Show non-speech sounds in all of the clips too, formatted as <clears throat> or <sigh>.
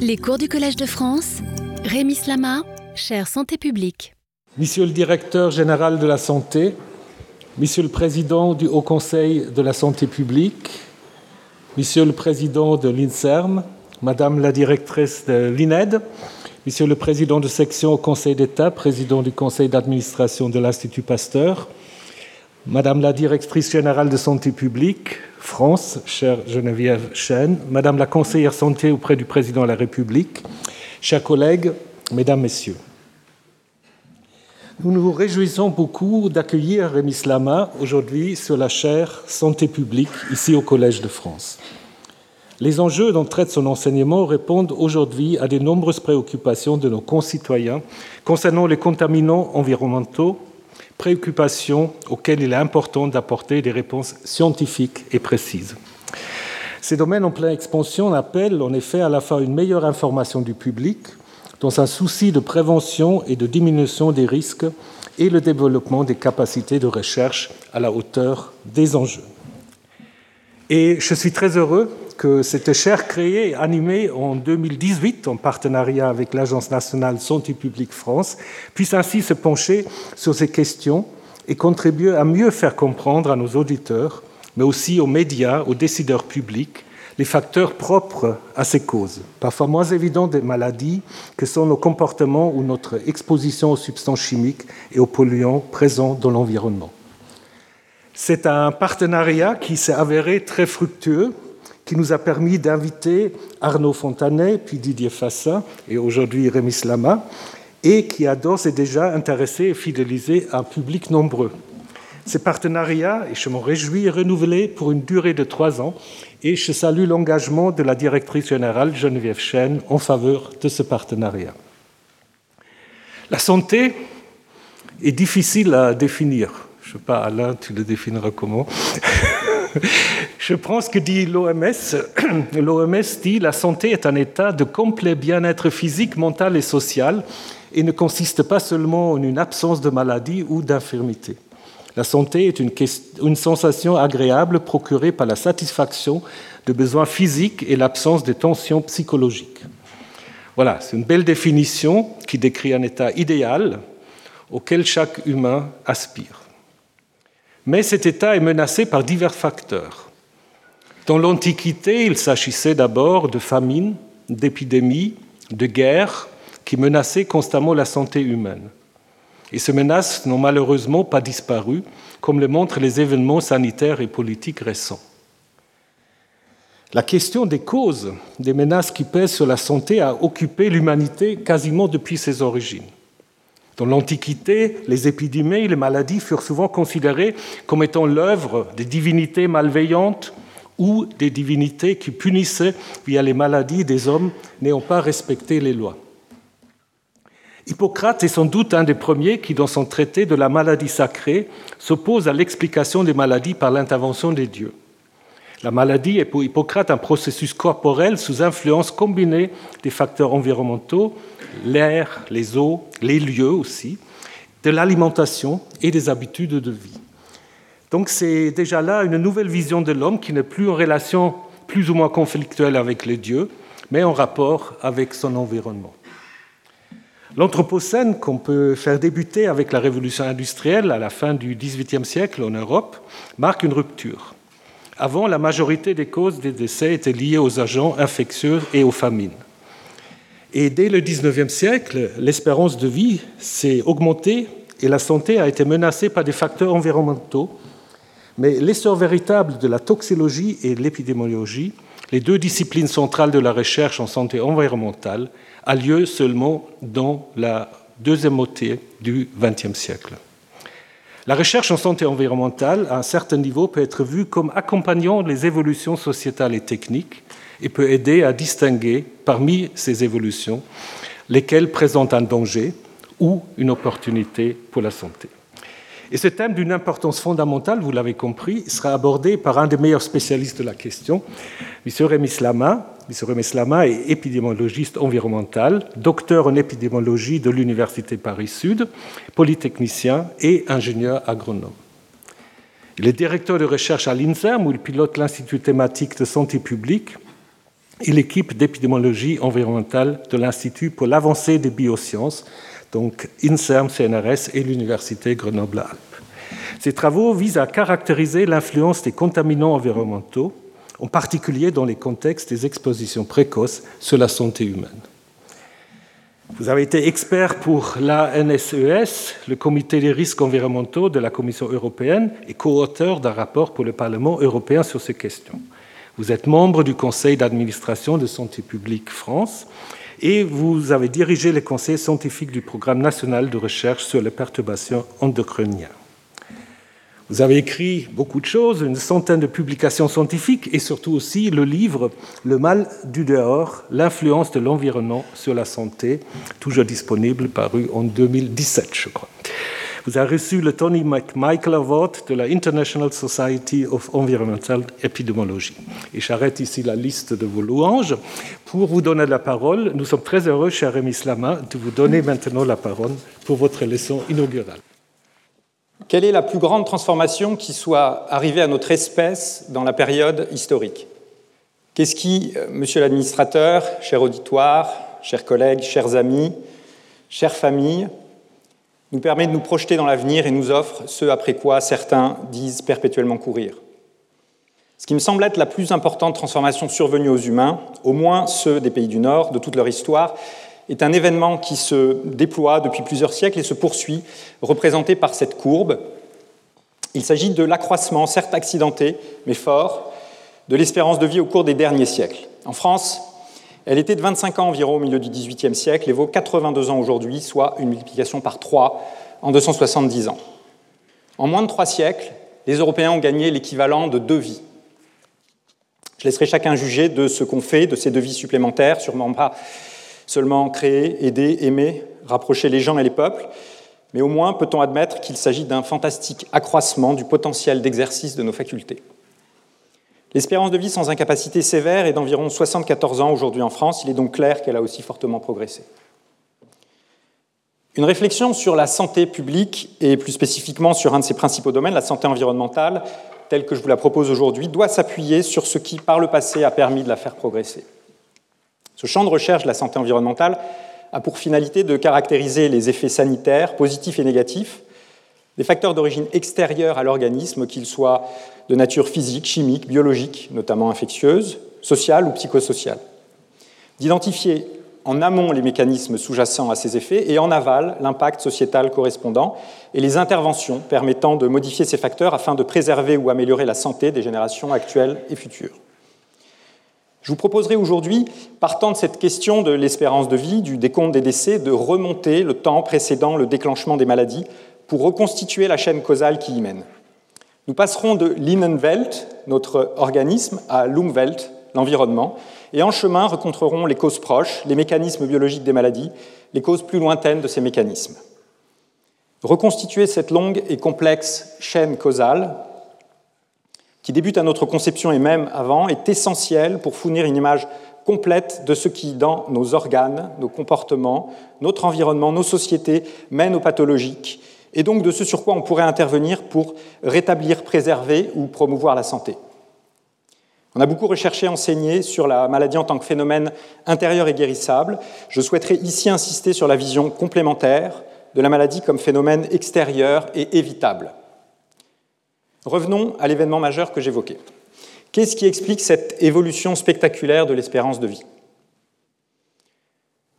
Les cours du Collège de France, Rémi Slama, chère santé publique. Monsieur le directeur général de la santé, Monsieur le président du Haut Conseil de la santé publique, Monsieur le président de l'INSERM, Madame la directrice de l'INED, Monsieur le président de section au Conseil d'État, président du conseil d'administration de l'Institut Pasteur, Madame la directrice générale de santé publique, France, chère Geneviève Chen, Madame la conseillère santé auprès du président de la République, chers collègues, Mesdames, Messieurs. Nous nous réjouissons beaucoup d'accueillir Rémi Slama aujourd'hui sur la chaire Santé publique ici au Collège de France. Les enjeux dont traite son enseignement répondent aujourd'hui à de nombreuses préoccupations de nos concitoyens concernant les contaminants environnementaux, préoccupations auxquelles il est important d'apporter des réponses scientifiques et précises. Ces domaines en pleine expansion appellent en effet à la fois une meilleure information du public, dans un souci de prévention et de diminution des risques, et le développement des capacités de recherche à la hauteur des enjeux. Et je suis très heureux que cette chaire créée et animée en 2018 en partenariat avec l'Agence nationale Santé publique France puisse ainsi se pencher sur ces questions et contribuer à mieux faire comprendre à nos auditeurs, mais aussi aux médias, aux décideurs publics, les facteurs propres à ces causes, parfois moins évidents des maladies que sont nos comportements ou notre exposition aux substances chimiques et aux polluants présents dans l'environnement. C'est un partenariat qui s'est avéré très fructueux qui nous a permis d'inviter Arnaud Fontanet, puis Didier Fassin et aujourd'hui Rémi Slama, et qui a d'ores et déjà intéressé et fidélisé un public nombreux. Ces partenariats, et je m'en réjouis, renouvelés pour une durée de trois ans, et je salue l'engagement de la directrice générale Geneviève Chen en faveur de ce partenariat. La santé est difficile à définir. Je ne sais pas, Alain, tu le définiras comment? <laughs> <laughs> Je prends ce que dit l'OMS. <clears throat> L'OMS dit la santé est un état de complet bien-être physique, mental et social et ne consiste pas seulement en une absence de maladie ou d'infirmité. La santé est une, une, sensation agréable procurée par la satisfaction de besoins physiques et l'absence de tensions psychologiques. Voilà, c'est une belle définition qui décrit un état idéal auquel chaque humain aspire. Mais cet état est menacé par divers facteurs. Dans l'Antiquité, il s'agissait d'abord de famines, d'épidémies, de guerres qui menaçaient constamment la santé humaine. Et ces menaces n'ont malheureusement pas disparu, comme le montrent les événements sanitaires et politiques récents. La question des causes des menaces qui pèsent sur la santé a occupé l'humanité quasiment depuis ses origines. Dans l'Antiquité, les épidémies et les maladies furent souvent considérées comme étant l'œuvre des divinités malveillantes ou des divinités qui punissaient via les maladies des hommes n'ayant pas respecté les lois. Hippocrate est sans doute un des premiers qui, dans son traité de la maladie sacrée, s'oppose à l'explication des maladies par l'intervention des dieux. La maladie est pour Hippocrate un processus corporel sous influence combinée des facteurs environnementaux, l'air, les eaux, les lieux aussi, de l'alimentation et des habitudes de vie. Donc c'est déjà là une nouvelle vision de l'homme qui n'est plus en relation plus ou moins conflictuelle avec les dieux, mais en rapport avec son environnement. L'Anthropocène, qu'on peut faire débuter avec la révolution industrielle à la fin du XVIIIe siècle en Europe, marque une rupture. Avant, la majorité des causes des décès étaient liées aux agents infectieux et aux famines. Et dès le XIXe siècle, l'espérance de vie s'est augmentée et la santé a été menacée par des facteurs environnementaux. Mais l'essor véritable de la toxicologie et l'épidémiologie, les deux disciplines centrales de la recherche en santé environnementale, a lieu seulement dans la deuxième moitié du XXe siècle. La recherche en santé environnementale, à un certain niveau, peut être vue comme accompagnant les évolutions sociétales et techniques et peut aider à distinguer parmi ces évolutions lesquelles présentent un danger ou une opportunité pour la santé. Et ce thème d'une importance fondamentale, vous l'avez compris, sera abordé par un des meilleurs spécialistes de la question, M. Rémi Slama. M. Rémi Slama est épidémiologiste environnemental, docteur en épidémiologie de l'Université Paris-Sud, polytechnicien et ingénieur agronome. Il est directeur de recherche à l'INSERM, où il pilote l'Institut thématique de santé publique et l'équipe d'épidémiologie environnementale de l'Institut pour l'avancée des biosciences, donc INSERM, CNRS et l'Université Grenoble-Alpes. Ces travaux visent à caractériser l'influence des contaminants environnementaux, en particulier dans les contextes des expositions précoces sur la santé humaine. Vous avez été expert pour l'ANSES, le Comité des risques environnementaux de la Commission européenne, et co-auteur d'un rapport pour le Parlement européen sur ces questions. Vous êtes membre du Conseil d'administration de Santé publique France et vous avez dirigé les conseils scientifiques du Programme national de recherche sur les perturbations endocriniennes. Vous avez écrit beaucoup de choses, une centaine de publications scientifiques et surtout aussi le livre Le mal du dehors, l'influence de l'environnement sur la santé, toujours disponible, paru en 2017, je crois. Vous avez reçu le Tony McMichael Award de la International Society of Environmental Epidemiology. Et j'arrête ici la liste de vos louanges. Pour vous donner la parole, nous sommes très heureux, cher Rémi Slama, de vous donner maintenant la parole pour votre leçon inaugurale. Quelle est la plus grande transformation qui soit arrivée à notre espèce dans la période historique? Qu'est-ce qui, euh, monsieur l'administrateur, cher auditoire, chers collègues, chers amis, chères familles, nous permet de nous projeter dans l'avenir et nous offre ce après quoi certains disent perpétuellement courir Ce qui me semble être la plus importante transformation survenue aux humains, au moins ceux des pays du Nord, de toute leur histoire, est un événement qui se déploie depuis plusieurs siècles et se poursuit, représenté par cette courbe. Il s'agit de l'accroissement, certes accidenté, mais fort, de l'espérance de vie au cours des derniers siècles. En France, elle était de 25 ans environ au milieu du XVIIIe siècle et vaut 82 ans aujourd'hui, soit une multiplication par 3 en 270 ans. En moins de trois siècles, les Européens ont gagné l'équivalent de deux vies. Je laisserai chacun juger de ce qu'on fait de ces deux vies supplémentaires, sûrement pas seulement créer, aider, aimer, rapprocher les gens et les peuples, mais au moins peut-on admettre qu'il s'agit d'un fantastique accroissement du potentiel d'exercice de nos facultés. L'espérance de vie sans incapacité sévère est d'environ 74 ans aujourd'hui en France, il est donc clair qu'elle a aussi fortement progressé. Une réflexion sur la santé publique et plus spécifiquement sur un de ses principaux domaines, la santé environnementale, telle que je vous la propose aujourd'hui, doit s'appuyer sur ce qui, par le passé, a permis de la faire progresser. Ce champ de recherche de la santé environnementale a pour finalité de caractériser les effets sanitaires, positifs et négatifs, des facteurs d'origine extérieure à l'organisme, qu'ils soient de nature physique, chimique, biologique, notamment infectieuse, sociale ou psychosociale. D'identifier en amont les mécanismes sous-jacents à ces effets et en aval l'impact sociétal correspondant et les interventions permettant de modifier ces facteurs afin de préserver ou améliorer la santé des générations actuelles et futures. Je vous proposerai aujourd'hui, partant de cette question de l'espérance de vie, du décompte des décès, de remonter le temps précédant le déclenchement des maladies pour reconstituer la chaîne causale qui y mène. Nous passerons de l'Innenwelt, notre organisme, à l'Umwelt, l'environnement, et en chemin rencontrerons les causes proches, les mécanismes biologiques des maladies, les causes plus lointaines de ces mécanismes. Reconstituer cette longue et complexe chaîne causale qui débute à notre conception et même avant, est essentiel pour fournir une image complète de ce qui, dans nos organes, nos comportements, notre environnement, nos sociétés, mène aux pathologiques, et donc de ce sur quoi on pourrait intervenir pour rétablir, préserver ou promouvoir la santé. On a beaucoup recherché, enseigné sur la maladie en tant que phénomène intérieur et guérissable. Je souhaiterais ici insister sur la vision complémentaire de la maladie comme phénomène extérieur et évitable. Revenons à l'événement majeur que j'évoquais. Qu'est-ce qui explique cette évolution spectaculaire de l'espérance de vie?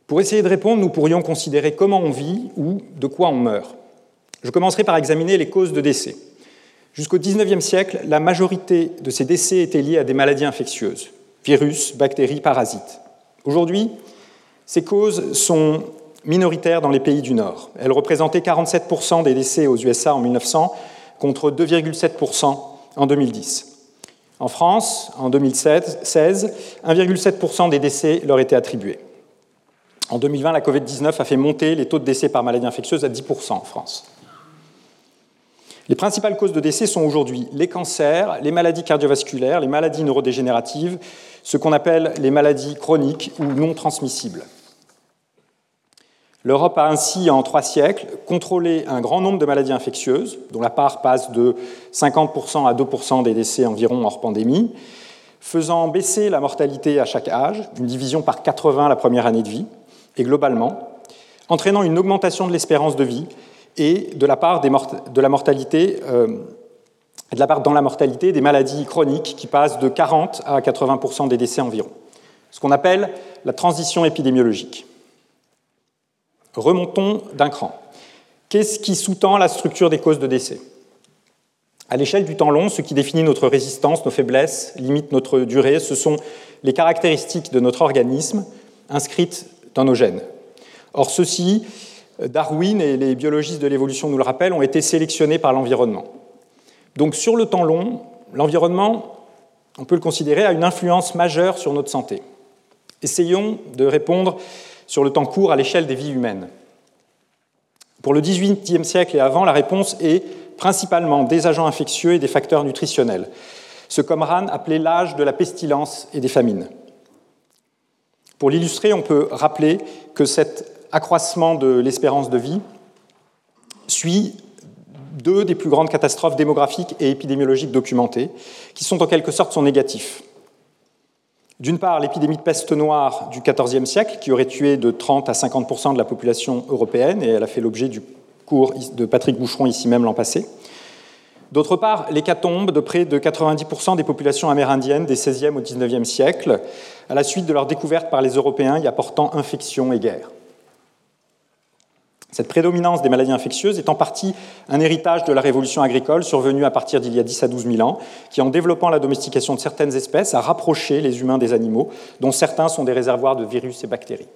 Pour essayer de répondre, nous pourrions considérer comment on vit ou de quoi on meurt. Je commencerai par examiner les causes de décès. Jusqu'au XIXe siècle, la majorité de ces décès étaient liés à des maladies infectieuses, virus, bactéries, parasites. Aujourd'hui, ces causes sont minoritaires dans les pays du Nord. Elles représentaient 47% des décès aux USA en 1900 contre 2,7% en 2010. En France, en 2016, 1,7% des décès leur étaient attribués. En 2020, la Covid-19 a fait monter les taux de décès par maladie infectieuse à 10% en France. Les principales causes de décès sont aujourd'hui les cancers, les maladies cardiovasculaires, les maladies neurodégénératives, ce qu'on appelle les maladies chroniques ou non transmissibles. L'Europe a ainsi, en trois siècles, contrôlé un grand nombre de maladies infectieuses, dont la part passe de 50% à 2% des décès environ hors pandémie, faisant baisser la mortalité à chaque âge, une division par 80 la première année de vie, et globalement, entraînant une augmentation de l'espérance de vie et de la part de la mortalité, euh, de la part dans la mortalité des maladies chroniques qui passent de 40 à 80% des décès environ. Ce qu'on appelle la transition épidémiologique. Remontons d'un cran. Qu'est-ce qui sous-tend la structure des causes de décès? À l'échelle du temps long, ce qui définit notre résistance, nos faiblesses, limite notre durée, ce sont les caractéristiques de notre organisme inscrites dans nos gènes. Or, ceux-ci, Darwin et les biologistes de l'évolution nous le rappellent, ont été sélectionnés par l'environnement. Donc, sur le temps long, l'environnement, on peut le considérer, a une influence majeure sur notre santé. Essayons de répondre sur le temps court à l'échelle des vies humaines. Pour le XVIIIe siècle et avant, la réponse est principalement des agents infectieux et des facteurs nutritionnels, ce qu'Omran appelait l'âge de la pestilence et des famines. Pour l'illustrer, on peut rappeler que cet accroissement de l'espérance de vie suit deux des plus grandes catastrophes démographiques et épidémiologiques documentées, qui sont en quelque sorte son négatif. D'une part, l'épidémie de peste noire du XIVe siècle, qui aurait tué de 30 à 50 de la population européenne, et elle a fait l'objet du cours de Patrick Boucheron ici même l'an passé. D'autre part, l'hécatombe de près de 90% des populations amérindiennes des XVIe au XIXe siècle, à la suite de leur découverte par les Européens y apportant infection et guerre. Cette prédominance des maladies infectieuses est en partie un héritage de la révolution agricole survenue à partir d'il y a 10 à 12 000 ans, qui, en développant la domestication de certaines espèces, a rapproché les humains des animaux, dont certains sont des réservoirs de virus et bactéries.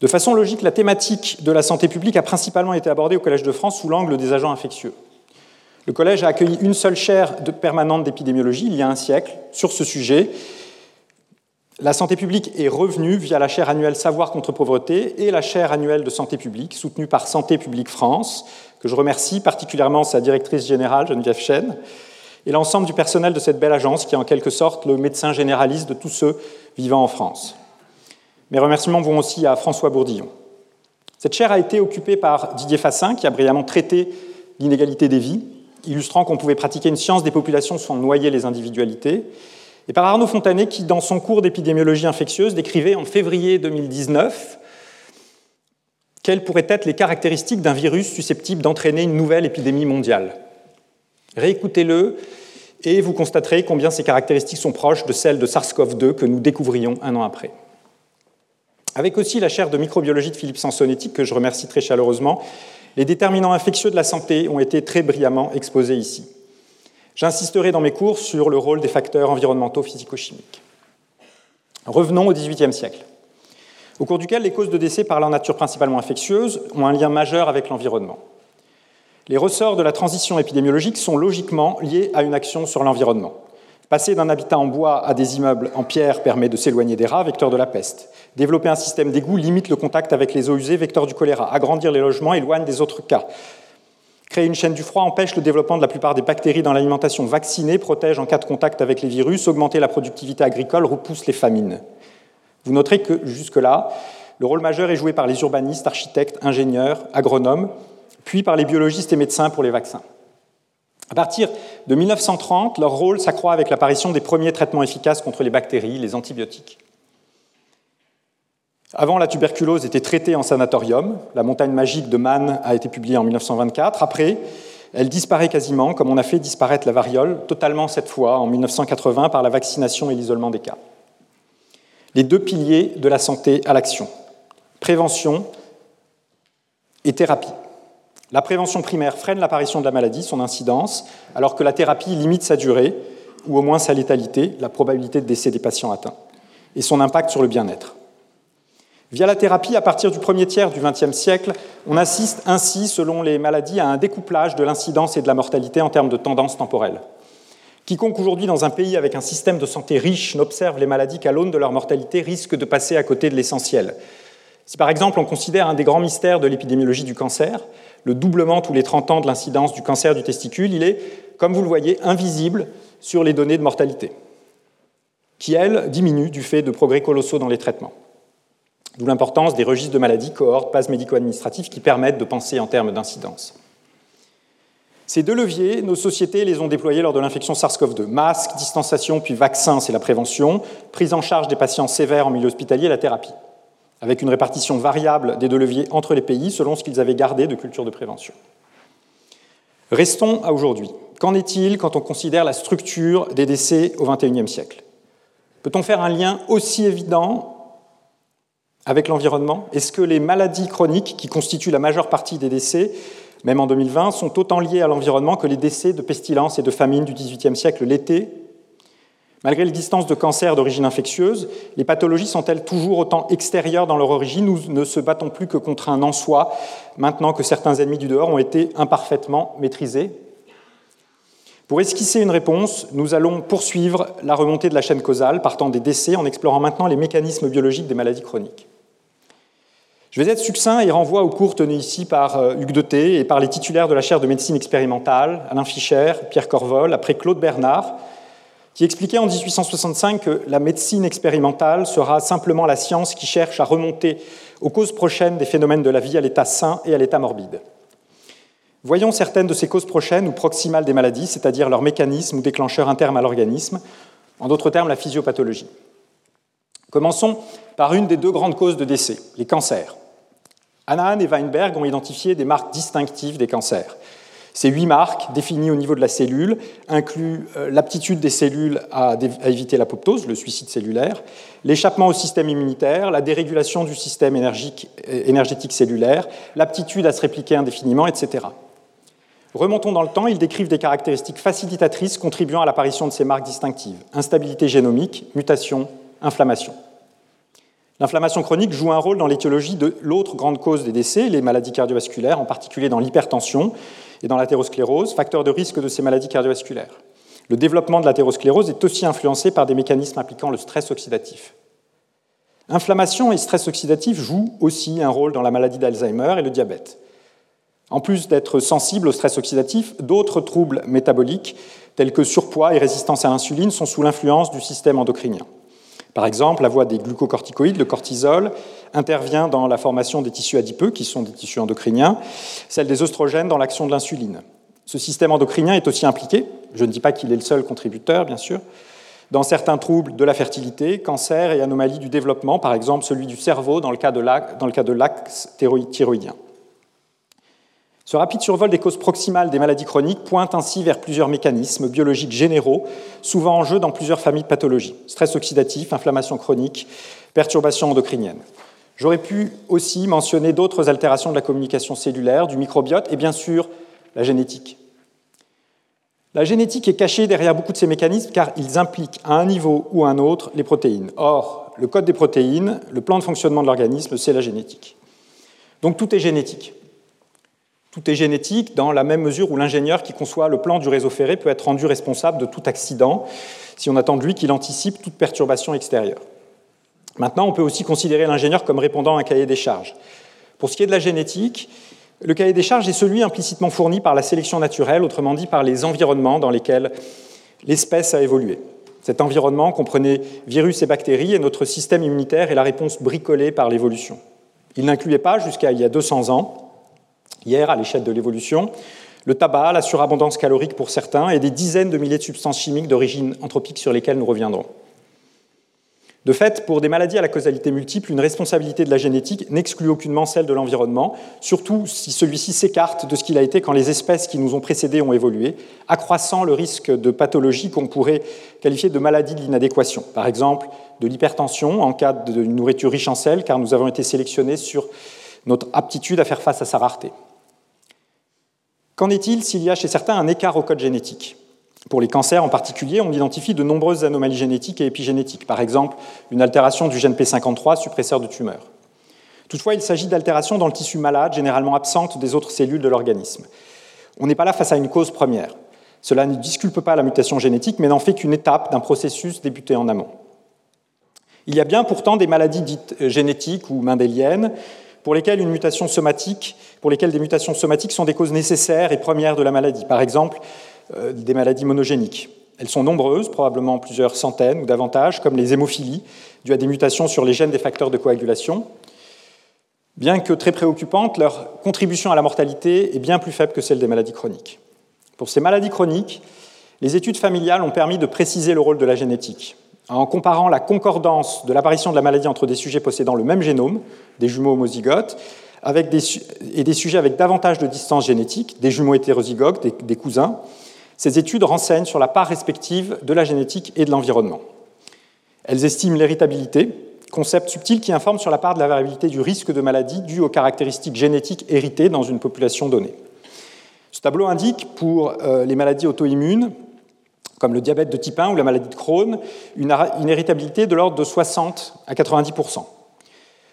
De façon logique, la thématique de la santé publique a principalement été abordée au Collège de France sous l'angle des agents infectieux. Le Collège a accueilli une seule chaire permanente d'épidémiologie il y a un siècle sur ce sujet, la santé publique est revenue via la chaire annuelle Savoir contre pauvreté et la chaire annuelle de santé publique, soutenue par Santé publique France, que je remercie particulièrement sa directrice générale, Geneviève Chen, et l'ensemble du personnel de cette belle agence qui est en quelque sorte le médecin généraliste de tous ceux vivant en France. Mes remerciements vont aussi à François Bourdillon. Cette chaire a été occupée par Didier Fassin, qui a brillamment traité l'inégalité des vies, illustrant qu'on pouvait pratiquer une science des populations sans noyer les individualités, et par Arnaud Fontanet qui, dans son cours d'épidémiologie infectieuse, décrivait en février 2019 quelles pourraient être les caractéristiques d'un virus susceptible d'entraîner une nouvelle épidémie mondiale. Réécoutez-le et vous constaterez combien ces caractéristiques sont proches de celles de SARS-CoV-2 que nous découvrions un an après. Avec aussi la chaire de microbiologie de Philippe Sansonetti, que je remercie très chaleureusement, les déterminants infectieux de la santé ont été très brillamment exposés ici. J'insisterai dans mes cours sur le rôle des facteurs environnementaux physico-chimiques. Revenons au XVIIIe siècle, au cours duquel les causes de décès par leur nature principalement infectieuse ont un lien majeur avec l'environnement. Les ressorts de la transition épidémiologique sont logiquement liés à une action sur l'environnement. Passer d'un habitat en bois à des immeubles en pierre permet de s'éloigner des rats, vecteurs de la peste. Développer un système d'égout limite le contact avec les eaux usées, vecteurs du choléra. Agrandir les logements éloigne des autres cas. Créer une chaîne du froid empêche le développement de la plupart des bactéries dans l'alimentation. Vacciner protège en cas de contact avec les virus. Augmenter la productivité agricole repousse les famines. Vous noterez que jusque-là, le rôle majeur est joué par les urbanistes, architectes, ingénieurs, agronomes, puis par les biologistes et médecins pour les vaccins. À partir de 1930, leur rôle s'accroît avec l'apparition des premiers traitements efficaces contre les bactéries, les antibiotiques. Avant, la tuberculose était traitée en sanatorium. La montagne magique de Mann a été publiée en 1924. Après, elle disparaît quasiment, comme on a fait disparaître la variole, totalement cette fois, en 1980, par la vaccination et l'isolement des cas. Les deux piliers de la santé à l'action, prévention et thérapie. La prévention primaire freine l'apparition de la maladie, son incidence, alors que la thérapie limite sa durée, ou au moins sa létalité, la probabilité de décès des patients atteints, et son impact sur le bien-être. Via la thérapie, à partir du premier tiers du XXe siècle, on assiste ainsi, selon les maladies, à un découplage de l'incidence et de la mortalité en termes de tendance temporelle. Quiconque aujourd'hui dans un pays avec un système de santé riche n'observe les maladies qu'à l'aune de leur mortalité risque de passer à côté de l'essentiel. Si par exemple on considère un des grands mystères de l'épidémiologie du cancer, le doublement tous les 30 ans de l'incidence du cancer du testicule, il est, comme vous le voyez, invisible sur les données de mortalité, qui, elles, diminuent du fait de progrès colossaux dans les traitements. D'où l'importance des registres de maladies, cohortes, passes médico-administratifs qui permettent de penser en termes d'incidence. Ces deux leviers, nos sociétés les ont déployés lors de l'infection SARS-CoV-2. Masque, distanciation, puis vaccin, c'est la prévention. Prise en charge des patients sévères en milieu hospitalier, la thérapie. Avec une répartition variable des deux leviers entre les pays selon ce qu'ils avaient gardé de culture de prévention. Restons à aujourd'hui. Qu'en est-il quand on considère la structure des décès au XXIe siècle? Peut-on faire un lien aussi évident avec l'environnement Est-ce que les maladies chroniques, qui constituent la majeure partie des décès, même en 2020, sont autant liées à l'environnement que les décès de pestilence et de famine du XVIIIe siècle l'été? Malgré l'existence de cancers d'origine infectieuse, les pathologies sont-elles toujours autant extérieures dans leur origine Nous ne se battons plus que contre un en soi, maintenant que certains ennemis du dehors ont été imparfaitement maîtrisés? Pour esquisser une réponse, nous allons poursuivre la remontée de la chaîne causale partant des décès en explorant maintenant les mécanismes biologiques des maladies chroniques. Je vais être succinct et renvoie au cours tenu ici par euh, Hugues Deté et par les titulaires de la chaire de médecine expérimentale, Alain Fischer, Pierre Corvol, après Claude Bernard, qui expliquait en 1865 que la médecine expérimentale sera simplement la science qui cherche à remonter aux causes prochaines des phénomènes de la vie à l'état sain et à l'état morbide. Voyons certaines de ces causes prochaines ou proximales des maladies, c'est-à-dire leur mécanisme ou déclencheur interne à l'organisme, en d'autres termes la physiopathologie. Commençons par une des deux grandes causes de décès, les cancers. Hanahan et Weinberg ont identifié des marques distinctives des cancers. Ces huit marques, définies au niveau de la cellule, incluent euh, l'aptitude des cellules à, éviter l'apoptose, le suicide cellulaire, l'échappement au système immunitaire, la dérégulation du système énergétique cellulaire, l'aptitude à se répliquer indéfiniment, etc. Remontons dans le temps, ils décrivent des caractéristiques facilitatrices contribuant à l'apparition de ces marques distinctives instabilité génomique, mutation, inflammation. L'inflammation chronique joue un rôle dans l'étiologie de l'autre grande cause des décès, les maladies cardiovasculaires, en particulier dans l'hypertension et dans l'athérosclérose, facteur de risque de ces maladies cardiovasculaires. Le développement de l'athérosclérose est aussi influencé par des mécanismes impliquant le stress oxydatif. Inflammation et stress oxydatif jouent aussi un rôle dans la maladie d'Alzheimer et le diabète. En plus d'être sensible au stress oxydatif, d'autres troubles métaboliques, tels que surpoids et résistance à l'insuline, sont sous l'influence du système endocrinien. Par exemple, la voie des glucocorticoïdes, le cortisol, intervient dans la formation des tissus adipeux, qui sont des tissus endocriniens, celle des oestrogènes dans l'action de l'insuline. Ce système endocrinien est aussi impliqué, je ne dis pas qu'il est le seul contributeur, bien sûr, dans certains troubles de la fertilité, cancers et anomalies du développement, par exemple celui du cerveau dans le cas de l'axe thyroïdien. Ce rapide survol des causes proximales des maladies chroniques pointe ainsi vers plusieurs mécanismes biologiques généraux, souvent en jeu dans plusieurs familles de pathologies stress oxydatif, inflammation chronique, perturbations endocriniennes. J'aurais pu aussi mentionner d'autres altérations de la communication cellulaire, du microbiote et bien sûr la génétique. La génétique est cachée derrière beaucoup de ces mécanismes car ils impliquent à un niveau ou à un autre les protéines. Or, le code des protéines, le plan de fonctionnement de l'organisme, c'est la génétique. Donc tout est génétique. Tout est génétique dans la même mesure où l'ingénieur qui conçoit le plan du réseau ferré peut être rendu responsable de tout accident si on attend de lui qu'il anticipe toute perturbation extérieure. Maintenant, on peut aussi considérer l'ingénieur comme répondant à un cahier des charges. Pour ce qui est de la génétique, le cahier des charges est celui implicitement fourni par la sélection naturelle, autrement dit par les environnements dans lesquels l'espèce a évolué. Cet environnement comprenait virus et bactéries et notre système immunitaire est la réponse bricolée par l'évolution. Il n'incluait pas, jusqu'à il y a 200 ans, hier à l'échelle de l'évolution, le tabac, la surabondance calorique pour certains et des dizaines de milliers de substances chimiques d'origine anthropique sur lesquelles nous reviendrons. De fait, pour des maladies à la causalité multiple, une responsabilité de la génétique n'exclut aucunement celle de l'environnement, surtout si celui-ci s'écarte de ce qu'il a été quand les espèces qui nous ont précédés ont évolué, accroissant le risque de pathologie qu'on pourrait qualifier de maladie de l'inadéquation. Par exemple, de l'hypertension en cas d'une nourriture riche en sel, car nous avons été sélectionnés sur notre aptitude à faire face à sa rareté. Qu'en est-il s'il y a chez certains un écart au code génétique? Pour les cancers en particulier, on identifie de nombreuses anomalies génétiques et épigénétiques, par exemple une altération du gène P53, suppresseur de tumeurs. Toutefois, il s'agit d'altérations dans le tissu malade, généralement absentes des autres cellules de l'organisme. On n'est pas là face à une cause première. Cela ne disculpe pas la mutation génétique, mais n'en fait qu'une étape d'un processus débuté en amont. Il y a bien pourtant des maladies dites génétiques ou mendéliennes pour lesquelles des mutations somatiques sont des causes nécessaires et premières de la maladie. Par exemple, euh, des maladies monogéniques. Elles sont nombreuses, probablement plusieurs centaines ou davantage, comme les hémophilies, dues à des mutations sur les gènes des facteurs de coagulation. Bien que très préoccupantes, leur contribution à la mortalité est bien plus faible que celle des maladies chroniques. Pour ces maladies chroniques, les études familiales ont permis de préciser le rôle de la génétique. En comparant la concordance de l'apparition de la maladie entre des sujets possédant le même génome, des jumeaux homozygotes, avec des, et des sujets avec davantage de distance génétique, des jumeaux hétérozygotes, des, cousins, ces études renseignent sur la part respective de la génétique et de l'environnement. Elles estiment l'héritabilité, concept subtil qui informe sur la part de la variabilité du risque de maladie due aux caractéristiques génétiques héritées dans une population donnée. Ce tableau indique pour euh, les maladies auto-immunes, comme le diabète de type 1 ou la maladie de Crohn, une, héritabilité de l'ordre de 60 à 90%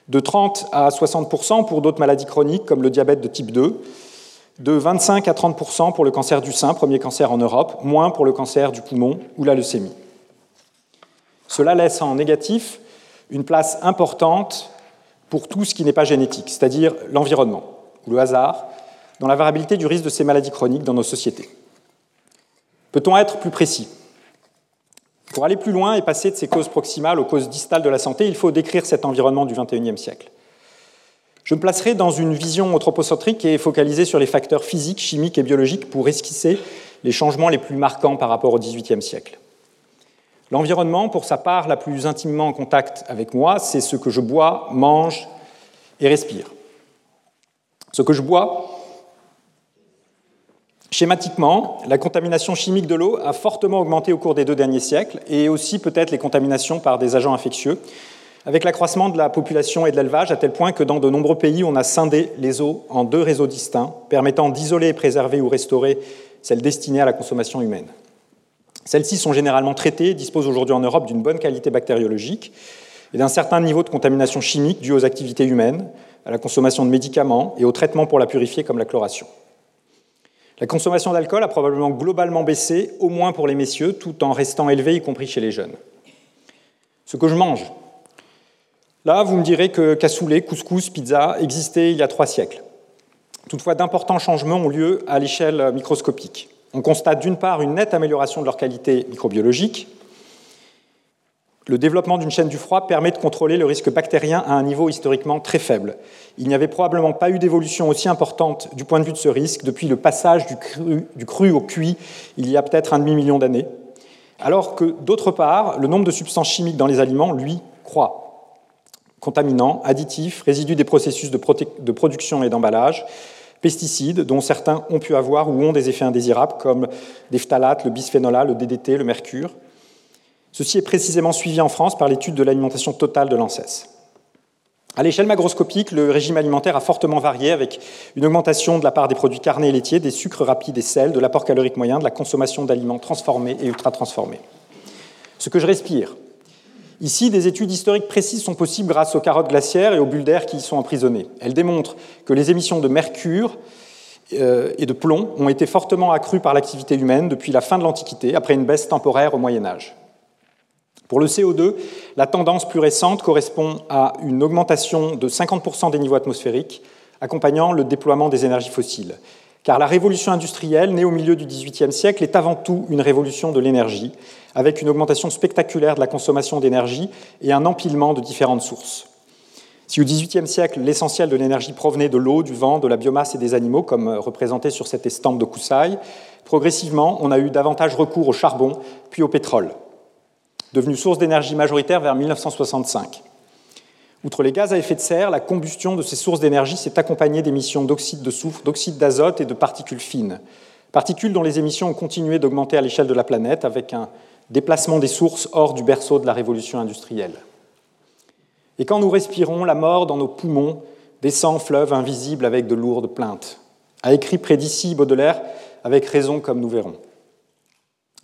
de 30 à 60% pour d'autres maladies chroniques comme le diabète de type 2, de 25 à 30% pour le cancer du sein, premier cancer en Europe, moins pour le cancer du poumon ou la leucémie. Cela laisse en négatif une place importante pour tout ce qui n'est pas génétique, c'est-à-dire l'environnement ou le hasard, dans la variabilité du risque de ces maladies chroniques dans nos sociétés. Peut-on être plus précis? Pour aller plus loin et passer de ces causes proximales aux causes distales de la santé, il faut décrire cet environnement du XXIe siècle. Je me placerai dans une vision anthropocentrique et focalisée sur les facteurs physiques, chimiques et biologiques pour esquisser les changements les plus marquants par rapport au XVIIIe siècle. L'environnement, pour sa part la plus intimement en contact avec moi, c'est ce que je bois, mange et respire. Ce que je bois, Schématiquement, la contamination chimique de l'eau a fortement augmenté au cours des deux derniers siècles, et aussi peut-être les contaminations par des agents infectieux, avec l'accroissement de la population et de l'élevage, à tel point que dans de nombreux pays, on a scindé les eaux en deux réseaux distincts, permettant d'isoler, préserver ou restaurer celles destinées à la consommation humaine. Celles-ci sont généralement traitées et disposent aujourd'hui en Europe d'une bonne qualité bactériologique et d'un certain niveau de contamination chimique due aux activités humaines, à la consommation de médicaments et au traitement pour la purifier comme la chloration. La consommation d'alcool a probablement globalement baissé, au moins pour les messieurs, tout en restant élevée, y compris chez les jeunes. Ce que je mange. Là, vous me direz que cassoulet, couscous, pizza existaient il y a trois siècles. Toutefois, d'importants changements ont lieu à l'échelle microscopique. On constate d'une part une nette amélioration de leur qualité microbiologique. Le développement d'une chaîne du froid permet de contrôler le risque bactérien à un niveau historiquement très faible. Il n'y avait probablement pas eu d'évolution aussi importante du point de vue de ce risque depuis le passage du cru, au cuit il y a peut-être un demi-million d'années, alors que d'autre part, le nombre de substances chimiques dans les aliments, lui, croît. Contaminants, additifs, résidus des processus de, production et d'emballage, pesticides dont certains ont pu avoir ou ont des effets indésirables comme des phtalates, le bisphénol le DDT, le mercure. Ceci est précisément suivi en France par l'étude de l'alimentation totale de l'ANSES. À l'échelle macroscopique, le régime alimentaire a fortement varié avec une augmentation de la part des produits carnés et laitiers, des sucres rapides et sels, de l'apport calorique moyen, de la consommation d'aliments transformés et ultra-transformés. Ce que je respire, Ici, des études historiques précises sont possibles grâce aux carottes glaciaires et aux bulles d'air qui y sont emprisonnées. Elles démontrent que les émissions de mercure euh, et de plomb ont été fortement accrues par l'activité humaine depuis la fin de l'Antiquité, après une baisse temporaire au Moyen Âge. Pour le CO2, la tendance plus récente correspond à une augmentation de 50% des niveaux atmosphériques, accompagnant le déploiement des énergies fossiles. Car la révolution industrielle, née au milieu du XVIIIe siècle, est avant tout une révolution de l'énergie, avec une augmentation spectaculaire de la consommation d'énergie et un empilement de différentes sources. Si au XVIIIe siècle, l'essentiel de l'énergie provenait de l'eau, du vent, de la biomasse et des animaux, comme représenté sur cette estampe de Koussaï, progressivement, on a eu davantage recours au charbon, puis au pétrole, devenu source d'énergie majoritaire vers 1965. Outre les gaz à effet de serre, la combustion de ces sources d'énergie s'est accompagnée d'émissions d'oxyde de soufre, d'oxyde d'azote et de particules fines, particules dont les émissions ont continué d'augmenter à l'échelle de la planète avec un déplacement des sources hors du berceau de la révolution industrielle. Et quand nous respirons, la mort dans nos poumons descend fleuve invisible avec de lourdes plaintes, a écrit près Baudelaire, avec raison comme nous verrons.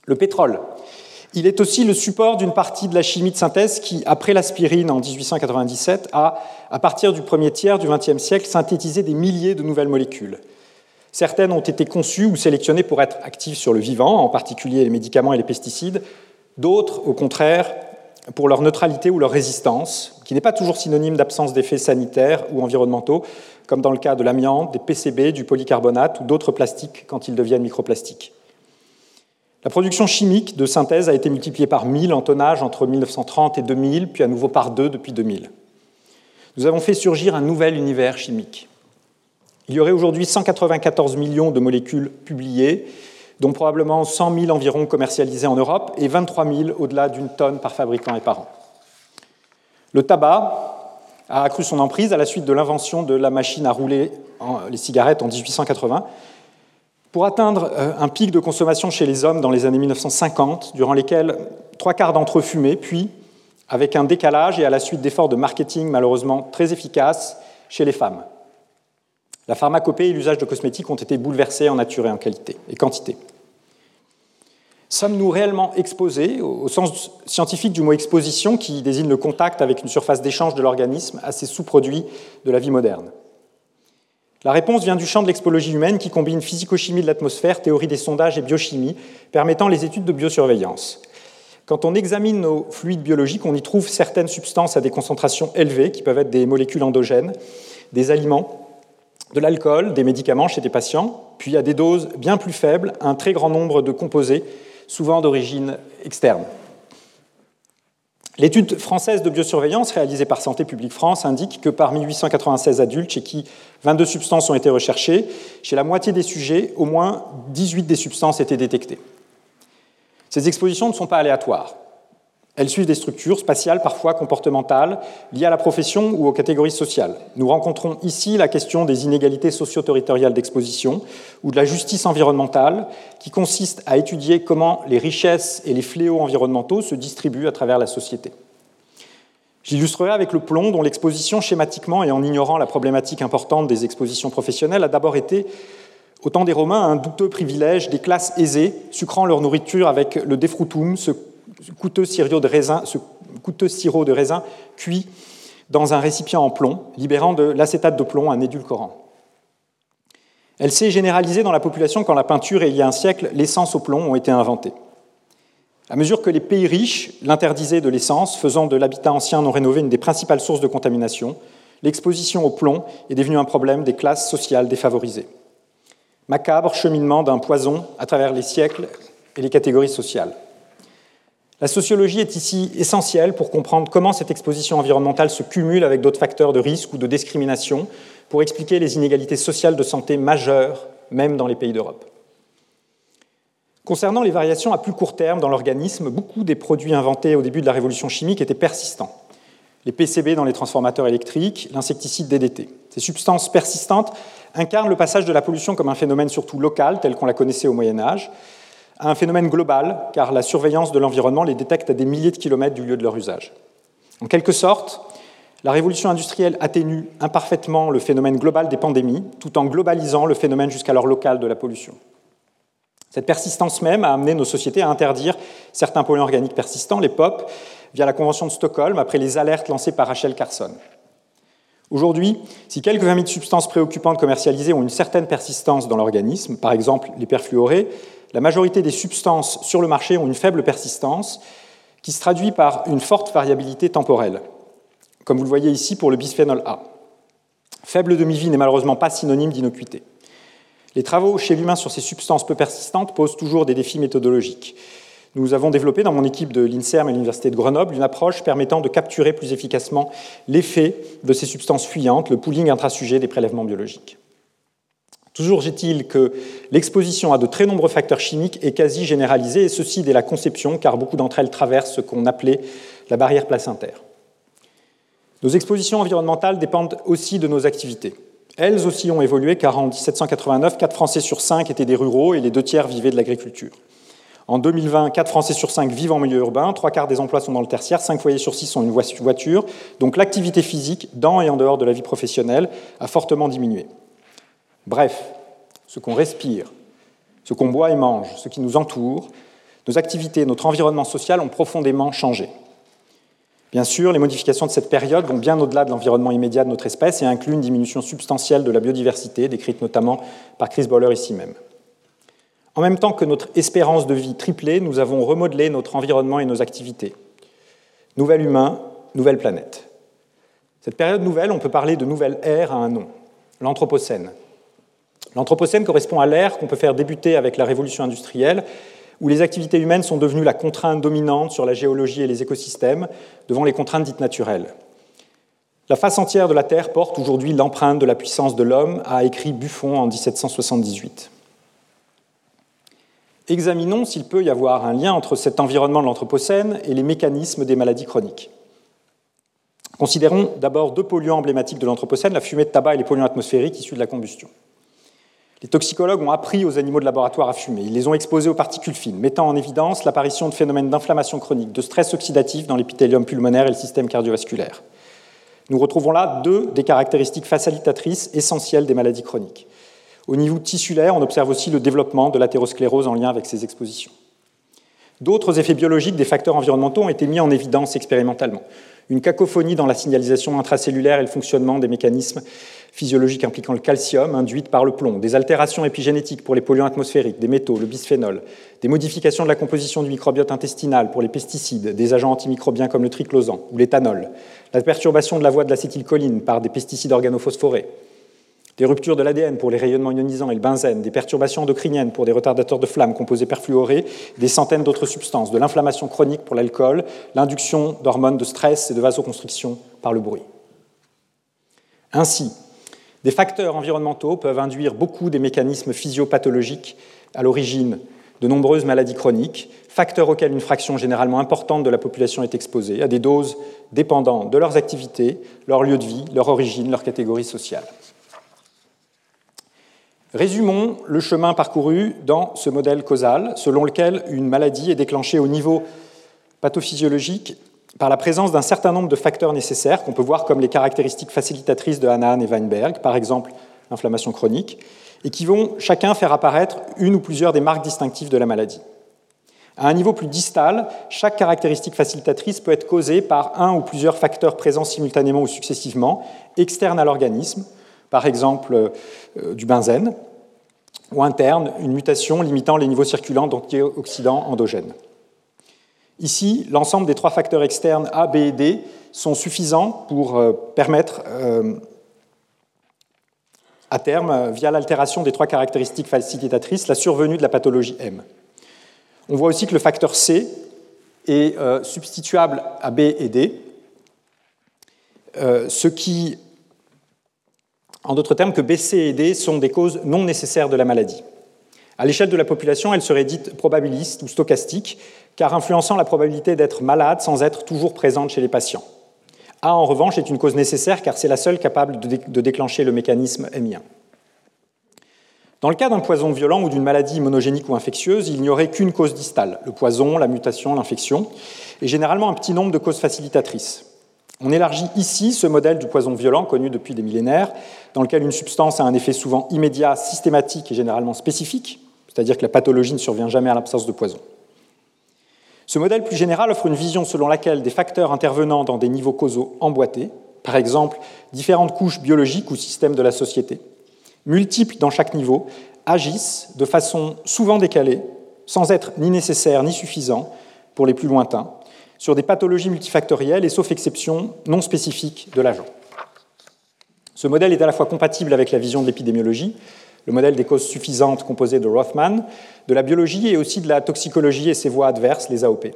Le pétrole, il est aussi le support d'une partie de la chimie de synthèse qui, après l'aspirine en 1897, a, à partir du premier tiers du XXe siècle, synthétisé des milliers de nouvelles molécules. Certaines ont été conçues ou sélectionnées pour être actives sur le vivant, en particulier les médicaments et les pesticides. D'autres, au contraire, pour leur neutralité ou leur résistance, qui n'est pas toujours synonyme d'absence d'effets sanitaires ou environnementaux, comme dans le cas de l'amiante, des PCB, du polycarbonate ou d'autres plastiques quand ils deviennent microplastiques. La production chimique de synthèse a été multipliée par 1000 en tonnage entre 1930 et 2000, puis à nouveau par deux depuis 2000. Nous avons fait surgir un nouvel univers chimique. Il y aurait aujourd'hui 194 millions de molécules publiées, dont probablement 100 000 environ commercialisés en Europe et 23 000 au-delà d'une tonne par fabricant et par an. Le tabac a accru son emprise à la suite de l'invention de la machine à rouler les cigarettes en 1880, pour atteindre euh, un pic de consommation chez les hommes dans les années 1950, durant lesquels trois quarts d'entre eux fumaient, puis, avec un décalage et à la suite d'efforts de marketing malheureusement très efficaces, chez les femmes. La pharmacopée et l'usage de cosmétiques ont été bouleversés en nature et en qualité et quantité. Sommes-nous réellement exposés, au sens scientifique du mot exposition, qui désigne le contact avec une surface d'échange de l'organisme, à ces sous-produits de la vie moderne? La réponse vient du champ de l'expologie humaine qui combine physico-chimie de l'atmosphère, théorie des sondages et biochimie, permettant les études de biosurveillance. Quand on examine nos fluides biologiques, on y trouve certaines substances à des concentrations élevées, qui peuvent être des molécules endogènes, des aliments, de l'alcool, des médicaments chez des patients, puis à des doses bien plus faibles, un très grand nombre de composés, souvent d'origine externe. L'étude française de biosurveillance réalisée par Santé publique France indique que parmi 896 adultes chez qui 22 substances ont été recherchées, chez la moitié des sujets, au moins 18 des substances étaient détectées. Ces expositions ne sont pas aléatoires. Elles suivent des structures spatiales, parfois comportementales, liées à la profession ou aux catégories sociales. Nous rencontrons ici la question des inégalités socio-territoriales d'exposition ou de la justice environnementale, qui consiste à étudier comment les richesses et les fléaux environnementaux se distribuent à travers la société. J'illustrerai avec le plomb, dont l'exposition schématiquement et en ignorant la problématique importante des expositions professionnelles a d'abord été au temps des Romains, un douteux privilège des classes aisées, sucrant leur nourriture avec le defrutum, coûteux sirop de raisin, ce coûteux sirop de raisin cuit dans un récipient en plomb, libérant de l'acétate de plomb un édulcorant. Elle s'est généralisée dans la population quand la peinture et il y a un siècle, l'essence au plomb ont été inventées. À mesure que les pays riches l'interdisaient de l'essence, faisant de l'habitat ancien non rénové une des principales sources de contamination, l'exposition au plomb est devenue un problème des classes sociales défavorisées. Macabre cheminement d'un poison à travers les siècles et les catégories sociales. La sociologie est ici essentielle pour comprendre comment cette exposition environnementale se cumule avec d'autres facteurs de risque ou de discrimination pour expliquer les inégalités sociales de santé majeures, même dans les pays d'Europe. Concernant les variations à plus court terme dans l'organisme, beaucoup des produits inventés au début de la révolution chimique étaient persistants. Les PCB dans les transformateurs électriques, l'insecticide DDT. Ces substances persistantes incarnent le passage de la pollution comme un phénomène surtout local, tel qu'on la connaissait au Moyen Âge, à un phénomène global, car la surveillance de l'environnement les détecte à des milliers de kilomètres du lieu de leur usage. En quelque sorte, la révolution industrielle atténue imparfaitement le phénomène global des pandémies, tout en globalisant le phénomène jusqu'alors local de la pollution. Cette persistance même a amené nos sociétés à interdire certains polluants organiques persistants, les POP, via la Convention de Stockholm, après les alertes lancées par Rachel Carson. Aujourd'hui, si quelques 20 000 substances préoccupantes commercialisées ont une certaine persistance dans l'organisme, par exemple les perfluorés, la majorité des substances sur le marché ont une faible persistance qui se traduit par une forte variabilité temporelle, comme vous le voyez ici pour le bisphénol A. Faible demi-vie n'est malheureusement pas synonyme d'innocuité. Les travaux chez l'humain sur ces substances peu persistantes posent toujours des défis méthodologiques. Nous avons développé dans mon équipe de l'INSERM et l'Université de Grenoble une approche permettant de capturer plus efficacement l'effet de ces substances fuyantes, le pooling intrasujet des prélèvements biologiques. Toujours est-il que l'exposition à de très nombreux facteurs chimiques est quasi généralisée, et ceci dès la conception, car beaucoup d'entre elles traversent ce qu'on appelait la barrière placentaire. Nos expositions environnementales dépendent aussi de nos activités. Elles aussi ont évolué, car en 1789, 4 Français sur 5 étaient des ruraux et les deux tiers vivaient de l'agriculture. En 2020, 4 Français sur 5 vivent en milieu urbain, 3 quarts des emplois sont dans le tertiaire, 5 foyers sur 6 ont une voiture, donc l'activité physique, dans et en dehors de la vie professionnelle, a fortement diminué. Bref, ce qu'on respire, ce qu'on boit et mange, ce qui nous entoure, nos activités, notre environnement social ont profondément changé. Bien sûr, les modifications de cette période vont bien au-delà de l'environnement immédiat de notre espèce et incluent une diminution substantielle de la biodiversité, décrite notamment par Chris Boller ici même. En même temps que notre espérance de vie triplée, nous avons remodelé notre environnement et nos activités. Nouvel humain, nouvelle planète. Cette période nouvelle, on peut parler de nouvelle ère à un nom, l'Anthropocène. L'Anthropocène correspond à l'ère qu'on peut faire débuter avec la révolution industrielle, où les activités humaines sont devenues la contrainte dominante sur la géologie et les écosystèmes, devant les contraintes dites naturelles. La face entière de la Terre porte aujourd'hui l'empreinte de la puissance de l'homme, a écrit Buffon en 1778. Examinons s'il peut y avoir un lien entre cet environnement de l'Anthropocène et les mécanismes des maladies chroniques. Considérons d'abord deux polluants emblématiques de l'Anthropocène, la fumée de tabac et les polluants atmosphériques issus de la combustion. Les toxicologues ont appris aux animaux de laboratoire à fumer. Ils les ont exposés aux particules fines, mettant en évidence l'apparition de phénomènes d'inflammation chronique, de stress oxydatif dans l'épithélium pulmonaire et le système cardiovasculaire. Nous retrouvons là deux des caractéristiques facilitatrices essentielles des maladies chroniques. Au niveau tissulaire, on observe aussi le développement de l'athérosclérose en lien avec ces expositions. D'autres effets biologiques des facteurs environnementaux ont été mis en évidence expérimentalement. Une cacophonie dans la signalisation intracellulaire et le fonctionnement des mécanismes physiologiques impliquant le calcium induites par le plomb, des altérations épigénétiques pour les polluants atmosphériques, des métaux, le bisphénol, des modifications de la composition du microbiote intestinal pour les pesticides, des agents antimicrobiens comme le triclosan ou l'éthanol, la perturbation de la voie de l'acétylcholine par des pesticides organophosphorés, des ruptures de l'ADN pour les rayonnements ionisants et le benzène, des perturbations endocriniennes pour des retardateurs de flamme composés perfluorés, des centaines d'autres substances, de l'inflammation chronique pour l'alcool, l'induction d'hormones de stress et de vasoconstriction par le bruit. Ainsi, des facteurs environnementaux peuvent induire beaucoup des mécanismes physiopathologiques à l'origine de nombreuses maladies chroniques, facteurs auxquels une fraction généralement importante de la population est exposée, à des doses dépendant de leurs activités, leur lieu de vie, leur origine, leur catégorie sociale. Résumons le chemin parcouru dans ce modèle causal, selon lequel une maladie est déclenchée au niveau pathophysiologique par la présence d'un certain nombre de facteurs nécessaires qu'on peut voir comme les caractéristiques facilitatrices de Hanahan et Weinberg, par exemple l'inflammation chronique, et qui vont chacun faire apparaître une ou plusieurs des marques distinctives de la maladie. À un niveau plus distal, chaque caractéristique facilitatrice peut être causée par un ou plusieurs facteurs présents simultanément ou successivement, externes à l'organisme, par exemple euh, du benzène, ou interne, une mutation limitant les niveaux circulants d'antioxydants endogènes. Ici, l'ensemble des trois facteurs externes A, B et D sont suffisants pour euh, permettre euh, à terme, via l'altération des trois caractéristiques facilitatrices, la survenue de la pathologie M. On voit aussi que le facteur C est substituable à B et D, ce qui, en d'autres termes, que B, C et D sont des causes non nécessaires de la maladie. À l'échelle de la population, elle serait dite probabiliste ou stochastique, car influençant la probabilité d'être malade sans être toujours présente chez les patients. A, en revanche, est une cause nécessaire car c'est la seule capable de déclencher le mécanisme émien. Dans le cas d'un poison violent ou d'une maladie monogénique ou infectieuse, il n'y aurait qu'une cause distale, le poison, la mutation, l'infection, et généralement un petit nombre de causes facilitatrices. On élargit ici ce modèle du poison violent connu depuis des millénaires, dans lequel une substance a un effet souvent immédiat, systématique et généralement spécifique, c'est-à-dire que la pathologie ne survient jamais à l'absence de poison. Ce modèle plus général offre une vision selon laquelle des facteurs intervenant dans des niveaux causaux emboîtés, par exemple différentes couches biologiques ou systèmes de la société, multiples dans chaque niveau, agissent de façon souvent décalée, sans être ni nécessaires ni suffisants pour les plus lointains, sur des pathologies multifactorielles et, sauf exception, non spécifiques de l'agent. Ce modèle est à la fois compatible avec la vision de l'épidémiologie, le modèle des causes suffisantes composé de Rothman, de la biologie et aussi de la toxicologie et ses voies adverses, les AOP.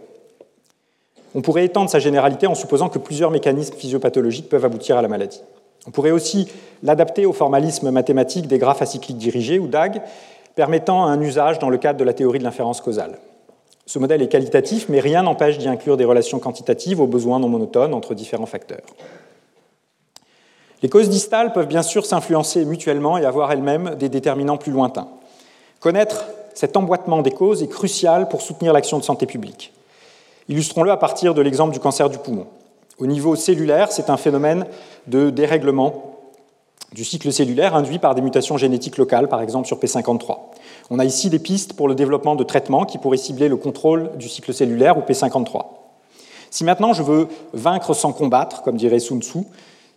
On pourrait étendre sa généralité en supposant que plusieurs mécanismes physiopathologiques peuvent aboutir à la maladie. On pourrait aussi l'adapter au formalisme mathématique des graphes acycliques dirigés ou DAG, permettant un usage dans le cadre de la théorie de l'inférence causale. Ce modèle est qualitatif, mais rien n'empêche d'y inclure des relations quantitatives aux besoins non monotones entre différents facteurs. Les causes distales peuvent bien sûr s'influencer mutuellement et avoir elles-mêmes des déterminants plus lointains. Connaître cet emboîtement des causes est crucial pour soutenir l'action de santé publique. Illustrons-le à partir de l'exemple du cancer du poumon. Au niveau cellulaire, c'est un phénomène de dérèglement du cycle cellulaire induit par des mutations génétiques locales, par exemple sur P53. On a ici des pistes pour le développement de traitements qui pourraient cibler le contrôle du cycle cellulaire ou P53. Si maintenant je veux vaincre sans combattre, comme dirait Sun Tzu,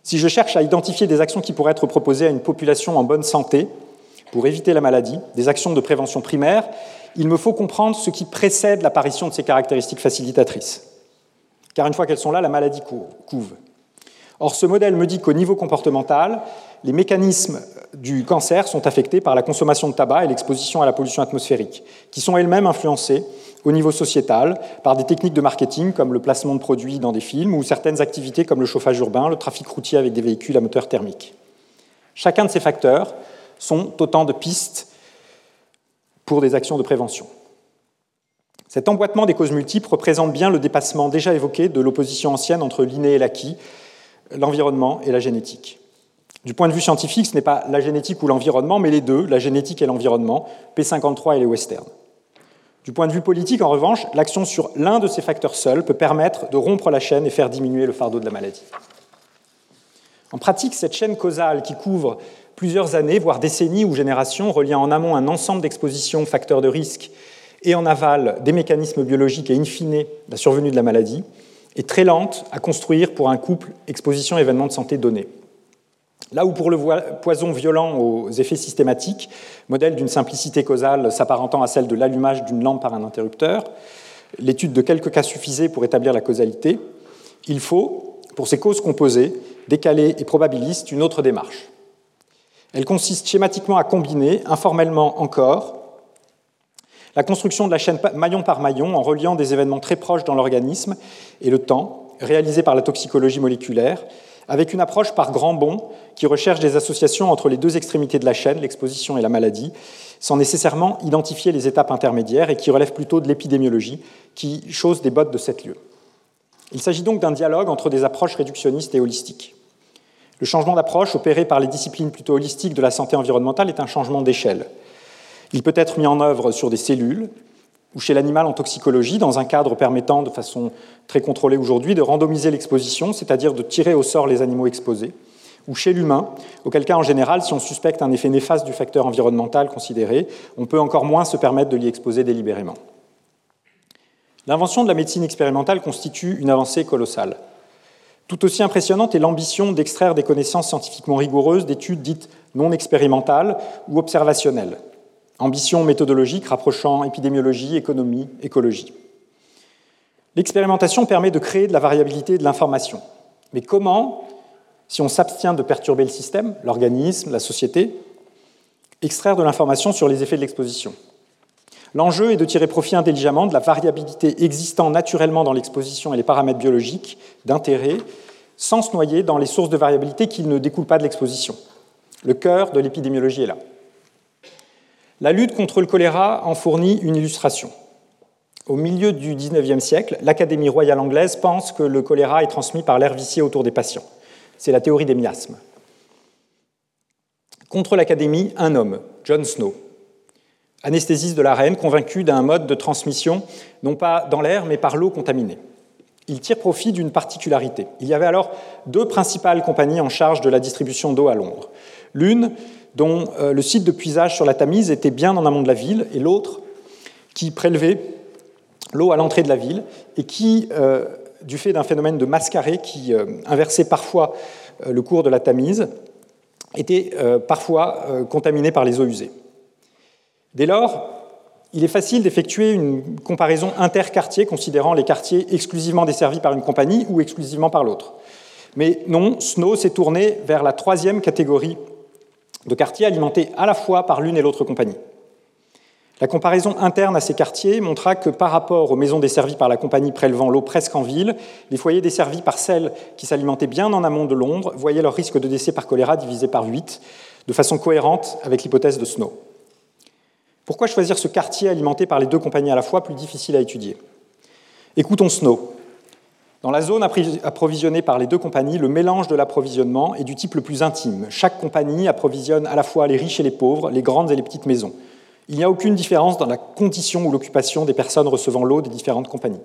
si je cherche à identifier des actions qui pourraient être proposées à une population en bonne santé pour éviter la maladie, des actions de prévention primaire, il me faut comprendre ce qui précède l'apparition de ces caractéristiques facilitatrices. Car une fois qu'elles sont là, la maladie couve. Or, ce modèle me dit qu'au niveau comportemental, les mécanismes du cancer sont affectés par la consommation de tabac et l'exposition à la pollution atmosphérique, qui sont elles-mêmes influencées au niveau sociétal par des techniques de marketing comme le placement de produits dans des films ou certaines activités comme le chauffage urbain, le trafic routier avec des véhicules à moteur thermique. Chacun de ces facteurs sont autant de pistes pour des actions de prévention. Cet emboîtement des causes multiples représente bien le dépassement déjà évoqué de l'opposition ancienne entre l'inné et l'acquis, l'environnement et la génétique. Du point de vue scientifique, ce n'est pas la génétique ou l'environnement, mais les deux, la génétique et l'environnement, P53 et les westerns. Du point de vue politique, en revanche, l'action sur l'un de ces facteurs seuls peut permettre de rompre la chaîne et faire diminuer le fardeau de la maladie. En pratique, cette chaîne causale qui couvre plusieurs années, voire décennies ou générations, reliant en amont un ensemble d'expositions, facteurs de risque, et en aval des mécanismes biologiques et in fine la survenue de la maladie, est très lente à construire pour un couple exposition-événement de santé donné. Là où pour le poison violent aux effets systématiques, modèle d'une simplicité causale s'apparentant à celle de l'allumage d'une lampe par un interrupteur, l'étude de quelques cas suffisait pour établir la causalité, il faut, pour ces causes composées, décalées et probabilistes, une autre démarche. Elle consiste schématiquement à combiner, informellement encore, la construction de la chaîne maillon par maillon en reliant des événements très proches dans l'organisme et le temps, réalisés par la toxicologie moléculaire, avec une approche par grand bond qui recherche des associations entre les deux extrémités de la chaîne, l'exposition et la maladie, sans nécessairement identifier les étapes intermédiaires et qui relève plutôt de l'épidémiologie, qui chose des bottes de sept lieux. Il s'agit donc d'un dialogue entre des approches réductionnistes et holistiques. Le changement d'approche opéré par les disciplines plutôt holistiques de la santé environnementale est un changement d'échelle. Il peut être mis en œuvre sur des cellules, ou chez l'animal en toxicologie, dans un cadre permettant, de façon très contrôlée aujourd'hui, de randomiser l'exposition, c'est-à-dire de tirer au sort les animaux exposés, ou chez l'humain, auquel cas, en général, si on suspecte un effet néfaste du facteur environnemental considéré, on peut encore moins se permettre de l'y exposer délibérément. L'invention de la médecine expérimentale constitue une avancée colossale. Tout aussi impressionnante est l'ambition d'extraire des connaissances scientifiquement rigoureuses d'études dites non expérimentales ou observationnelles, ambition méthodologique rapprochant épidémiologie, économie, écologie. L'expérimentation permet de créer de la variabilité de l'information. Mais comment, si on s'abstient de perturber le système, l'organisme, la société, extraire de l'information sur les effets de l'exposition? L'enjeu est de tirer profit intelligemment de la variabilité existant naturellement dans l'exposition et les paramètres biologiques d'intérêt, sans se noyer dans les sources de variabilité qui ne découlent pas de l'exposition. Le cœur de l'épidémiologie est là. La lutte contre le choléra en fournit une illustration. Au milieu du XIXe siècle, l'Académie royale anglaise pense que le choléra est transmis par l'air vicié autour des patients. C'est la théorie des miasmes. Contre l'Académie, un homme, John Snow, anesthésiste de la reine, convaincu d'un mode de transmission, non pas dans l'air, mais par l'eau contaminée. Il tire profit d'une particularité. Il y avait alors deux principales compagnies en charge de la distribution d'eau à Londres. L'une dont euh, le site de puisage sur la Tamise était bien en amont de la ville, et l'autre qui prélevait l'eau à l'entrée de la ville, et qui, euh, du fait d'un phénomène de mascaré qui euh, inversait parfois le cours de la Tamise, était parfois contaminé par les eaux usées. Dès lors, il est facile d'effectuer une comparaison interquartier considérant les quartiers exclusivement desservis par une compagnie ou exclusivement par l'autre. Mais non, Snow s'est tourné vers la troisième catégorie de quartiers alimentés à la fois par l'une et l'autre compagnie. La comparaison interne à ces quartiers montra que par rapport aux maisons desservies par la compagnie prélevant l'eau presque en ville, les foyers desservis par celles qui s'alimentaient bien en amont de Londres voyaient leur risque de décès par choléra divisé par 8, de façon cohérente avec l'hypothèse de Snow. Pourquoi choisir ce quartier alimenté par les deux compagnies à la fois plus difficile à étudier? Écoutons Snow. Dans la zone approvisionnée par les deux compagnies, le mélange de l'approvisionnement est du type le plus intime. Chaque compagnie approvisionne à la fois les riches et les pauvres, les grandes et les petites maisons. Il n'y a aucune différence dans la condition ou l'occupation des personnes recevant l'eau des différentes compagnies.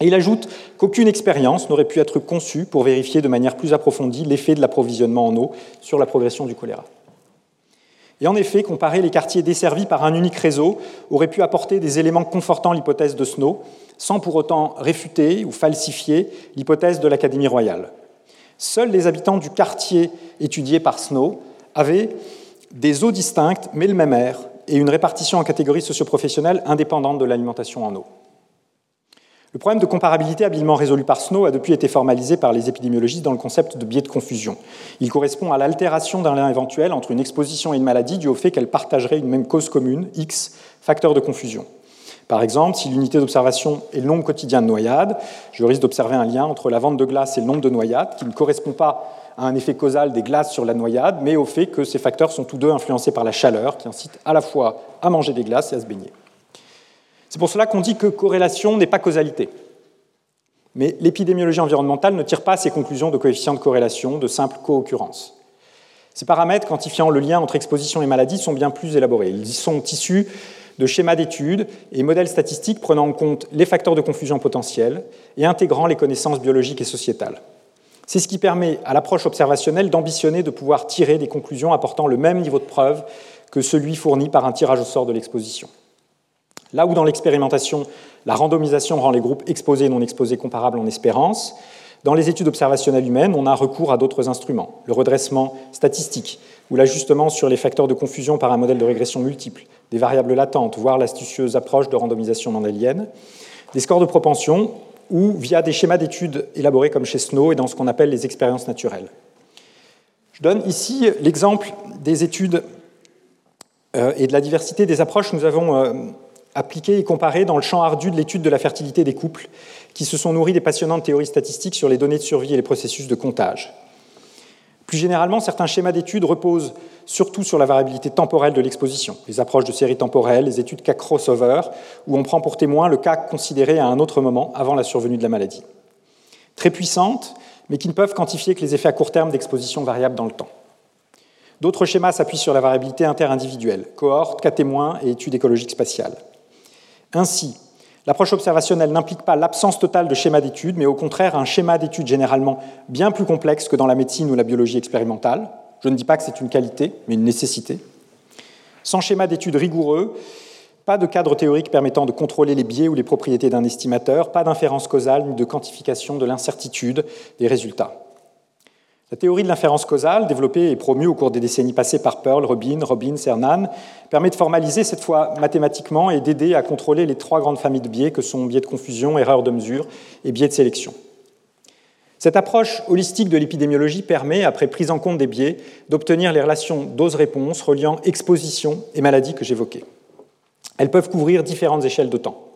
Et il ajoute qu'aucune expérience n'aurait pu être conçue pour vérifier de manière plus approfondie l'effet de l'approvisionnement en eau sur la progression du choléra. Et en effet, comparer les quartiers desservis par un unique réseau aurait pu apporter des éléments confortant l'hypothèse de Snow, sans pour autant réfuter ou falsifier l'hypothèse de l'Académie royale. Seuls les habitants du quartier étudié par Snow avaient des eaux distinctes, mais le même air, et une répartition en catégories socioprofessionnelles indépendantes de l'alimentation en eau. Le problème de comparabilité habilement résolu par Snow a depuis été formalisé par les épidémiologistes dans le concept de biais de confusion. Il correspond à l'altération d'un lien éventuel entre une exposition et une maladie dû au fait qu'elles partageraient une même cause commune, X, facteur de confusion. Par exemple, si l'unité d'observation est le nombre quotidien de noyades, je risque d'observer un lien entre la vente de glace et le nombre de noyades, qui ne correspond pas à un effet causal des glaces sur la noyade, mais au fait que ces facteurs sont tous deux influencés par la chaleur, qui incite à la fois à manger des glaces et à se baigner. C'est pour cela qu'on dit que corrélation n'est pas causalité. Mais l'épidémiologie environnementale ne tire pas ses conclusions de coefficients de corrélation, de simple co-occurrence. Ces paramètres quantifiant le lien entre exposition et maladie sont bien plus élaborés. Ils sont issus de schémas d'études et modèles statistiques prenant en compte les facteurs de confusion potentiels et intégrant les connaissances biologiques et sociétales. C'est ce qui permet à l'approche observationnelle d'ambitionner de pouvoir tirer des conclusions apportant le même niveau de preuve que celui fourni par un tirage au sort de l'exposition. Là où dans l'expérimentation, la randomisation rend les groupes exposés et non exposés comparables en espérance, dans les études observationnelles humaines, on a recours à d'autres instruments, le redressement statistique ou l'ajustement sur les facteurs de confusion par un modèle de régression multiple, des variables latentes, voire l'astucieuse approche de randomisation mendélienne, des scores de propension ou via des schémas d'études élaborés comme chez Snow et dans ce qu'on appelle les expériences naturelles. Je donne ici l'exemple des études euh, et de la diversité des approches nous avons appliquées et comparées dans le champ ardu de l'étude de la fertilité des couples, qui se sont nourris des passionnantes théories statistiques sur les données de survie et les processus de comptage. Plus généralement, certains schémas d'études reposent surtout sur la variabilité temporelle de l'exposition, les approches de séries temporelles, les études cas crossover, où on prend pour témoin le cas considéré à un autre moment avant la survenue de la maladie. Très puissantes, mais qui ne peuvent quantifier que les effets à court terme d'exposition variable dans le temps. D'autres schémas s'appuient sur la variabilité interindividuelle, cohorte, cas témoins et études écologiques spatiales. Ainsi, L'approche observationnelle n'implique pas l'absence totale de schéma d'études, mais au contraire un schéma d'études généralement bien plus complexe que dans la médecine ou la biologie expérimentale. Je ne dis pas que c'est une qualité, mais une nécessité. Sans schéma d'études rigoureux, pas de cadre théorique permettant de contrôler les biais ou les propriétés d'un estimateur, pas d'inférence causale ni de quantification de l'incertitude des résultats. La théorie de l'inférence causale, développée et promue au cours des décennies passées par Pearl, Robin, Robbins, Hernan, permet de formaliser cette fois mathématiquement et d'aider à contrôler les trois grandes familles de biais que sont biais de confusion, erreurs de mesure et biais de sélection. Cette approche holistique de l'épidémiologie permet, après prise en compte des biais, d'obtenir les relations dose-réponse reliant exposition et maladie que j'évoquais. Elles peuvent couvrir différentes échelles de temps.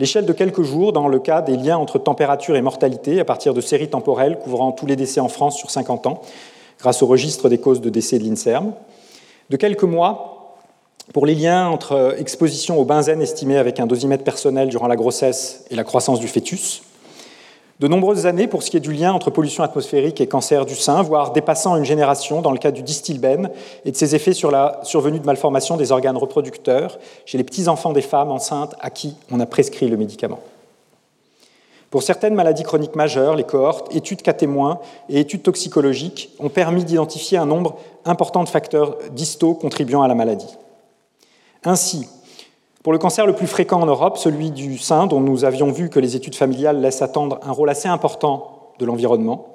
L'échelle de quelques jours dans le cas des liens entre température et mortalité à partir de séries temporelles couvrant tous les décès en France sur 50 ans, grâce au registre des causes de décès de l'INSERM. De quelques mois pour les liens entre exposition au benzène estimé avec un dosimètre personnel durant la grossesse et la croissance du fœtus, de nombreuses années pour ce qui est du lien entre pollution atmosphérique et cancer du sein, voire dépassant une génération dans le cas du distilbène et de ses effets sur la survenue de malformations des organes reproducteurs chez les petits-enfants des femmes enceintes à qui on a prescrit le médicament. Pour certaines maladies chroniques majeures, les cohortes, études cas témoins et études toxicologiques ont permis d'identifier un nombre important de facteurs distaux contribuant à la maladie. Ainsi, pour le cancer le plus fréquent en Europe, celui du sein, dont nous avions vu que les études familiales laissent attendre un rôle assez important de l'environnement,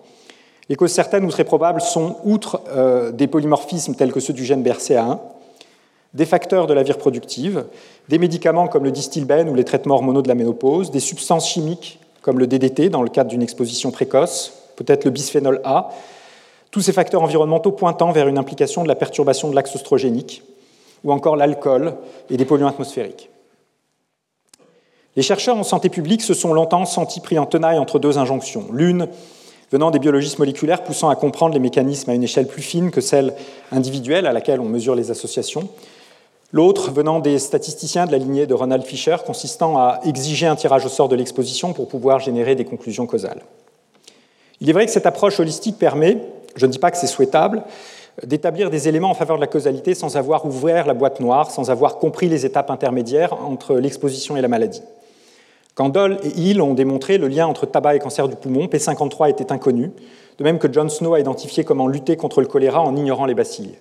les causes certaines ou très probables sont, outre euh, des polymorphismes tels que ceux du gène BRCA1, des facteurs de la vie reproductive, des médicaments comme le distilbène ou les traitements hormonaux de la ménopause, des substances chimiques comme le DDT dans le cadre d'une exposition précoce, peut-être le bisphénol A, tous ces facteurs environnementaux pointant vers une implication de la perturbation de l'axe oestrogénique, ou encore l'alcool et des polluants atmosphériques. Les chercheurs en santé publique se sont longtemps sentis pris en tenaille entre deux injonctions. L'une venant des biologistes moléculaires poussant à comprendre les mécanismes à une échelle plus fine que celle individuelle à laquelle on mesure les associations. L'autre venant des statisticiens de la lignée de Ronald Fisher consistant à exiger un tirage au sort de l'exposition pour pouvoir générer des conclusions causales. Il est vrai que cette approche holistique permet, je ne dis pas que c'est souhaitable, d'établir des éléments en faveur de la causalité sans avoir ouvert la boîte noire, sans avoir compris les étapes intermédiaires entre l'exposition et la maladie. Doll et Hill ont démontré le lien entre tabac et cancer du poumon, P53 était inconnu, de même que John Snow a identifié comment lutter contre le choléra en ignorant les bacilles.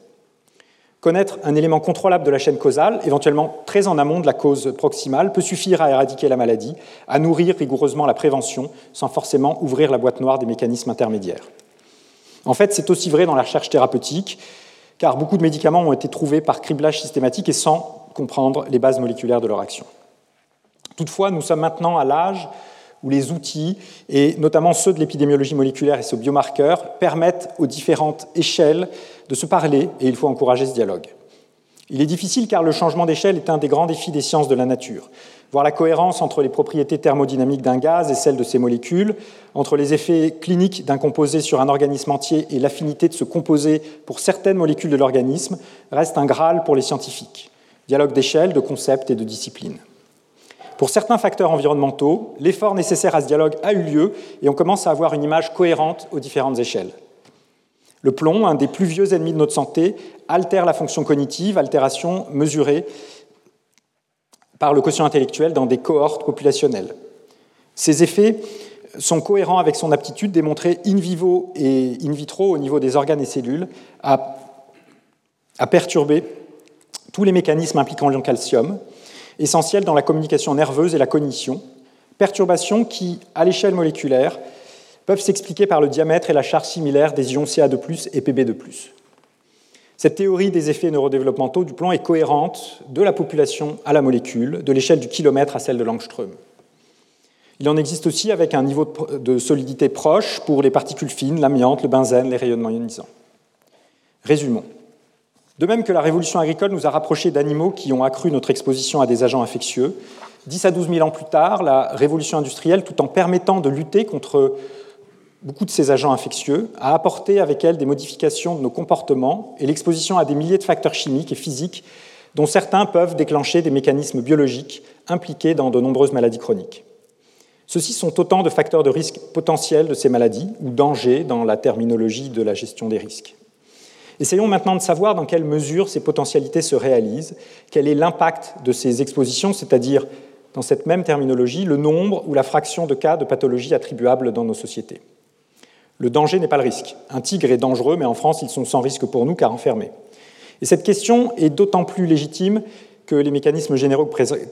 Connaître un élément contrôlable de la chaîne causale, éventuellement très en amont de la cause proximale, peut suffire à éradiquer la maladie, à nourrir rigoureusement la prévention, sans forcément ouvrir la boîte noire des mécanismes intermédiaires. En fait, c'est aussi vrai dans la recherche thérapeutique, car beaucoup de médicaments ont été trouvés par criblage systématique et sans comprendre les bases moléculaires de leur action. Toutefois, nous sommes maintenant à l'âge où les outils, et notamment ceux de l'épidémiologie moléculaire et ses biomarqueurs, permettent aux différentes échelles de se parler, et il faut encourager ce dialogue. Il est difficile car le changement d'échelle est un des grands défis des sciences de la nature voir la cohérence entre les propriétés thermodynamiques d'un gaz et celles de ses molécules, entre les effets cliniques d'un composé sur un organisme entier et l'affinité de ce composé pour certaines molécules de l'organisme, reste un graal pour les scientifiques. Dialogue d'échelle, de concepts et de disciplines. Pour certains facteurs environnementaux, l'effort nécessaire à ce dialogue a eu lieu et on commence à avoir une image cohérente aux différentes échelles. Le plomb, un des plus vieux ennemis de notre santé, altère la fonction cognitive, altération mesurée par le quotient intellectuel dans des cohortes populationnelles. Ces effets sont cohérents avec son aptitude démontrée in vivo et in vitro au niveau des organes et cellules à, à perturber tous les mécanismes impliquant l'ion calcium, essentiels dans la communication nerveuse et la cognition, perturbations qui, à l'échelle moléculaire, peuvent s'expliquer par le diamètre et la charge similaire des ions Ca2 et Pb2. Cette théorie des effets neurodéveloppementaux du plomb est cohérente de la population à la molécule, de l'échelle du kilomètre à celle de l'angstrom. Il en existe aussi avec un niveau de solidité proche pour les particules fines, l'amiante, le benzène, les rayonnements ionisants. Résumons. De même que la révolution agricole nous a rapprochés d'animaux qui ont accru notre exposition à des agents infectieux, 10 à 12 000 ans plus tard, la révolution industrielle, tout en permettant de lutter contre beaucoup de ces agents infectieux, a apporté avec elle des modifications de nos comportements et l'exposition à des milliers de facteurs chimiques et physiques dont certains peuvent déclencher des mécanismes biologiques impliqués dans de nombreuses maladies chroniques. Ceux-ci sont autant de facteurs de risque potentiels de ces maladies, ou dangers dans la terminologie de la gestion des risques. Essayons maintenant de savoir dans quelle mesure ces potentialités se réalisent, quel est l'impact de ces expositions, c'est-à-dire, dans cette même terminologie, le nombre ou la fraction de cas de pathologie attribuables dans nos sociétés. Le danger n'est pas le risque. Un tigre est dangereux, mais en France, ils sont sans risque pour nous car enfermés. Et cette question est d'autant plus légitime que les mécanismes généraux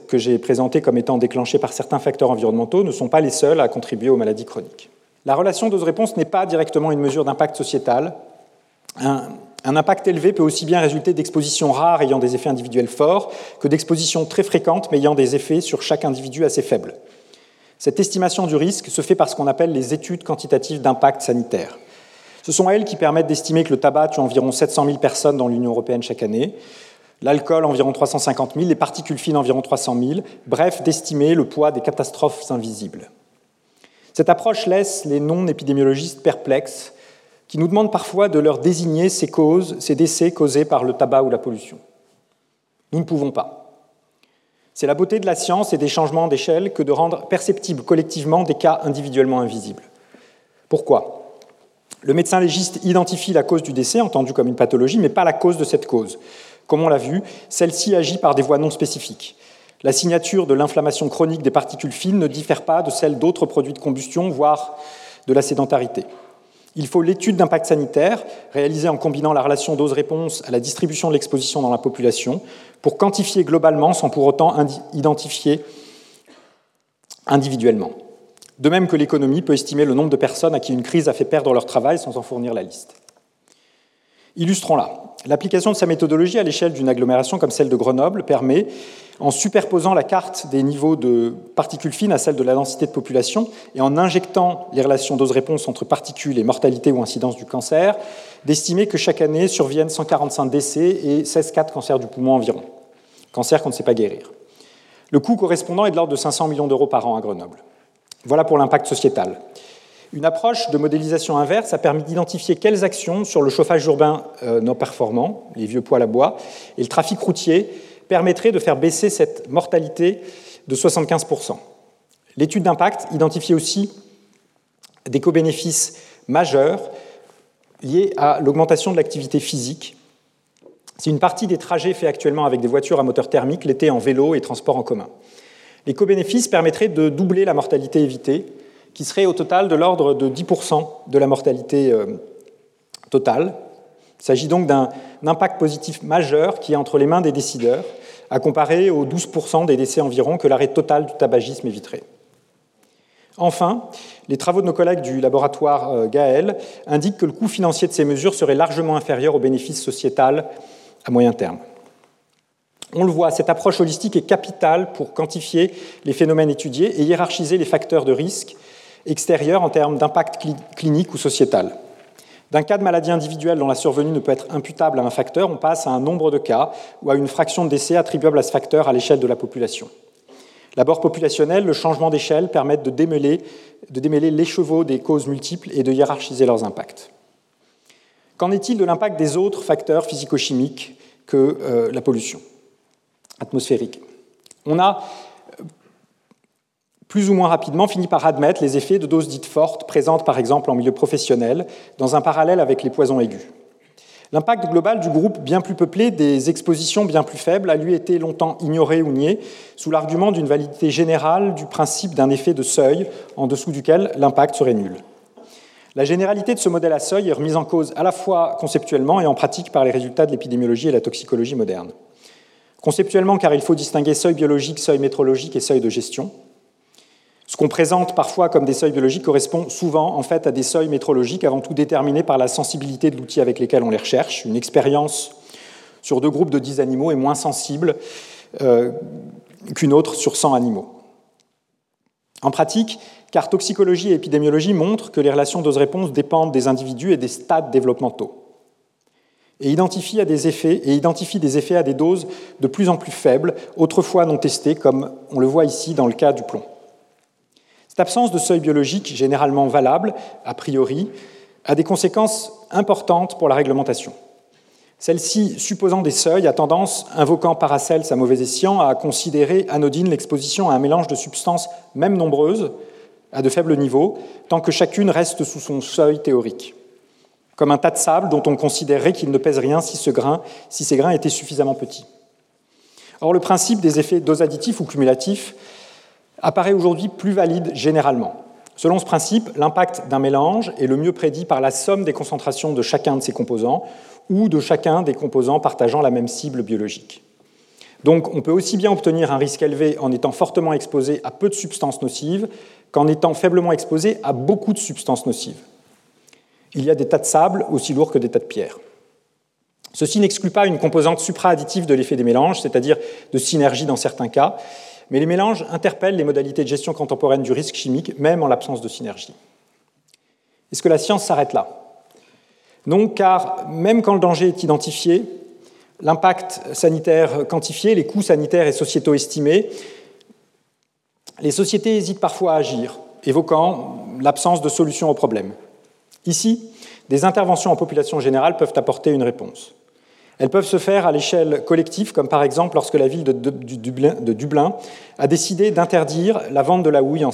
que j'ai présentés comme étant déclenchés par certains facteurs environnementaux ne sont pas les seuls à contribuer aux maladies chroniques. La relation dose-réponse n'est pas directement une mesure d'impact sociétal. Un, impact élevé peut aussi bien résulter d'expositions rares ayant des effets individuels forts que d'expositions très fréquentes mais ayant des effets sur chaque individu assez faibles. Cette estimation du risque se fait par ce qu'on appelle les études quantitatives d'impact sanitaire. Ce sont elles qui permettent d'estimer que le tabac tue environ 700 000 personnes dans l'Union européenne chaque année, l'alcool environ 350 000, les particules fines environ 300 000, bref, d'estimer le poids des catastrophes invisibles. Cette approche laisse les non-épidémiologistes perplexes, qui nous demandent parfois de leur désigner ces causes, ces décès causés par le tabac ou la pollution. Nous ne pouvons pas. C'est la beauté de la science et des changements d'échelle que de rendre perceptibles collectivement des cas individuellement invisibles. Pourquoi? Le médecin légiste identifie la cause du décès, entendue comme une pathologie, mais pas la cause de cette cause. Comme on l'a vu, celle-ci agit par des voies non spécifiques. La signature de l'inflammation chronique des particules fines ne diffère pas de celle d'autres produits de combustion, voire de la sédentarité. Il faut l'étude d'impact sanitaire, réalisée en combinant la relation dose-réponse à la distribution de l'exposition dans la population, pour quantifier globalement sans pour autant identifier individuellement. De même que l'économie peut estimer le nombre de personnes à qui une crise a fait perdre leur travail sans en fournir la liste. Illustrons-la. L'application de sa méthodologie à l'échelle d'une agglomération comme celle de Grenoble permet, en superposant la carte des niveaux de particules fines à celle de la densité de population et en injectant les relations dose-réponse entre particules et mortalité ou incidence du cancer, d'estimer que chaque année surviennent 145 décès et 16 cas de cancer du poumon environ. Cancer qu'on ne sait pas guérir. Le coût correspondant est de l'ordre de 500 millions d'euros par an à Grenoble. Voilà pour l'impact sociétal. Une approche de modélisation inverse a permis d'identifier quelles actions sur le chauffage urbain euh, non performant, les vieux poils à bois, et le trafic routier permettraient de faire baisser cette mortalité de 75%. L'étude d'impact identifiait aussi des co-bénéfices majeurs liés à l'augmentation de l'activité physique. C'est une partie des trajets faits actuellement avec des voitures à moteur thermique, l'été en vélo et transport en commun. Les co-bénéfices permettraient de doubler la mortalité évitée, qui serait au total de l'ordre de 10% de la mortalité euh, totale. Il s'agit donc d'un impact positif majeur qui est entre les mains des décideurs, à comparer aux 12% des décès environ que l'arrêt total du tabagisme éviterait. Enfin, les travaux de nos collègues du laboratoire euh, Gaël indiquent que le coût financier de ces mesures serait largement inférieur au bénéfice sociétal à moyen terme. On le voit, cette approche holistique est capitale pour quantifier les phénomènes étudiés et hiérarchiser les facteurs de risque extérieurs en termes d'impact clinique ou sociétal. D'un cas de maladie individuelle dont la survenue ne peut être imputable à un facteur, on passe à un nombre de cas ou à une fraction de décès attribuable à ce facteur à l'échelle de la population. L'abord populationnel, le changement d'échelle permettent de démêler, de démêler l'écheveau des causes multiples et de hiérarchiser leurs impacts. Qu'en est-il de l'impact des autres facteurs physico-chimiques que euh, la pollution atmosphérique? On a plus ou moins rapidement, finit par admettre les effets de doses dites fortes, présentes par exemple en milieu professionnel, dans un parallèle avec les poisons aigus. L'impact global du groupe bien plus peuplé des expositions bien plus faibles a lui été longtemps ignoré ou nié sous l'argument d'une validité générale du principe d'un effet de seuil en dessous duquel l'impact serait nul. La généralité de ce modèle à seuil est remise en cause à la fois conceptuellement et en pratique par les résultats de l'épidémiologie et la toxicologie moderne. Conceptuellement, car il faut distinguer seuil biologique, seuil métrologique et seuil de gestion. Ce qu'on présente parfois comme des seuils biologiques correspond souvent en fait à des seuils métrologiques avant tout déterminés par la sensibilité de l'outil avec lequel on les recherche. Une expérience sur deux groupes de 10 animaux est moins sensible euh, qu'une autre sur 100 animaux. En pratique, car toxicologie et épidémiologie montrent que les relations dose-réponse dépendent des individus et des stades développementaux et effets, et identifient des effets à des doses de plus en plus faibles, autrefois non testées, comme on le voit ici dans le cas du plomb. Cette absence de seuil biologique, généralement valable, a priori, a des conséquences importantes pour la réglementation. Celle-ci, supposant des seuils, a tendance, invoquant Paracels à mauvais escient, à considérer anodine l'exposition à un mélange de substances, même nombreuses, à de faibles niveaux, tant que chacune reste sous son seuil théorique. Comme un tas de sable dont on considérerait qu'il ne pèse rien si, ces grains étaient suffisamment petits. Or, le principe des effets dose additifs ou cumulatifs apparaît aujourd'hui plus valide généralement. Selon ce principe, l'impact d'un mélange est le mieux prédit par la somme des concentrations de chacun de ses composants ou de chacun des composants partageant la même cible biologique. Donc on peut aussi bien obtenir un risque élevé en étant fortement exposé à peu de substances nocives qu'en étant faiblement exposé à beaucoup de substances nocives. Il y a des tas de sable aussi lourds que des tas de pierres. Ceci n'exclut pas une composante supra-additive de l'effet des mélanges, c'est-à-dire de synergie dans certains cas, mais les mélanges interpellent les modalités de gestion contemporaine du risque chimique, même en l'absence de synergie. Est-ce que la science s'arrête là? Non, car même quand le danger est identifié, l'impact sanitaire quantifié, les coûts sanitaires et sociétaux estimés, les sociétés hésitent parfois à agir, évoquant l'absence de solution au problème. Ici, des interventions en population générale peuvent apporter une réponse. Elles peuvent se faire à l'échelle collective, comme par exemple lorsque la ville de, Dublin, a décidé d'interdire la vente de la houille en,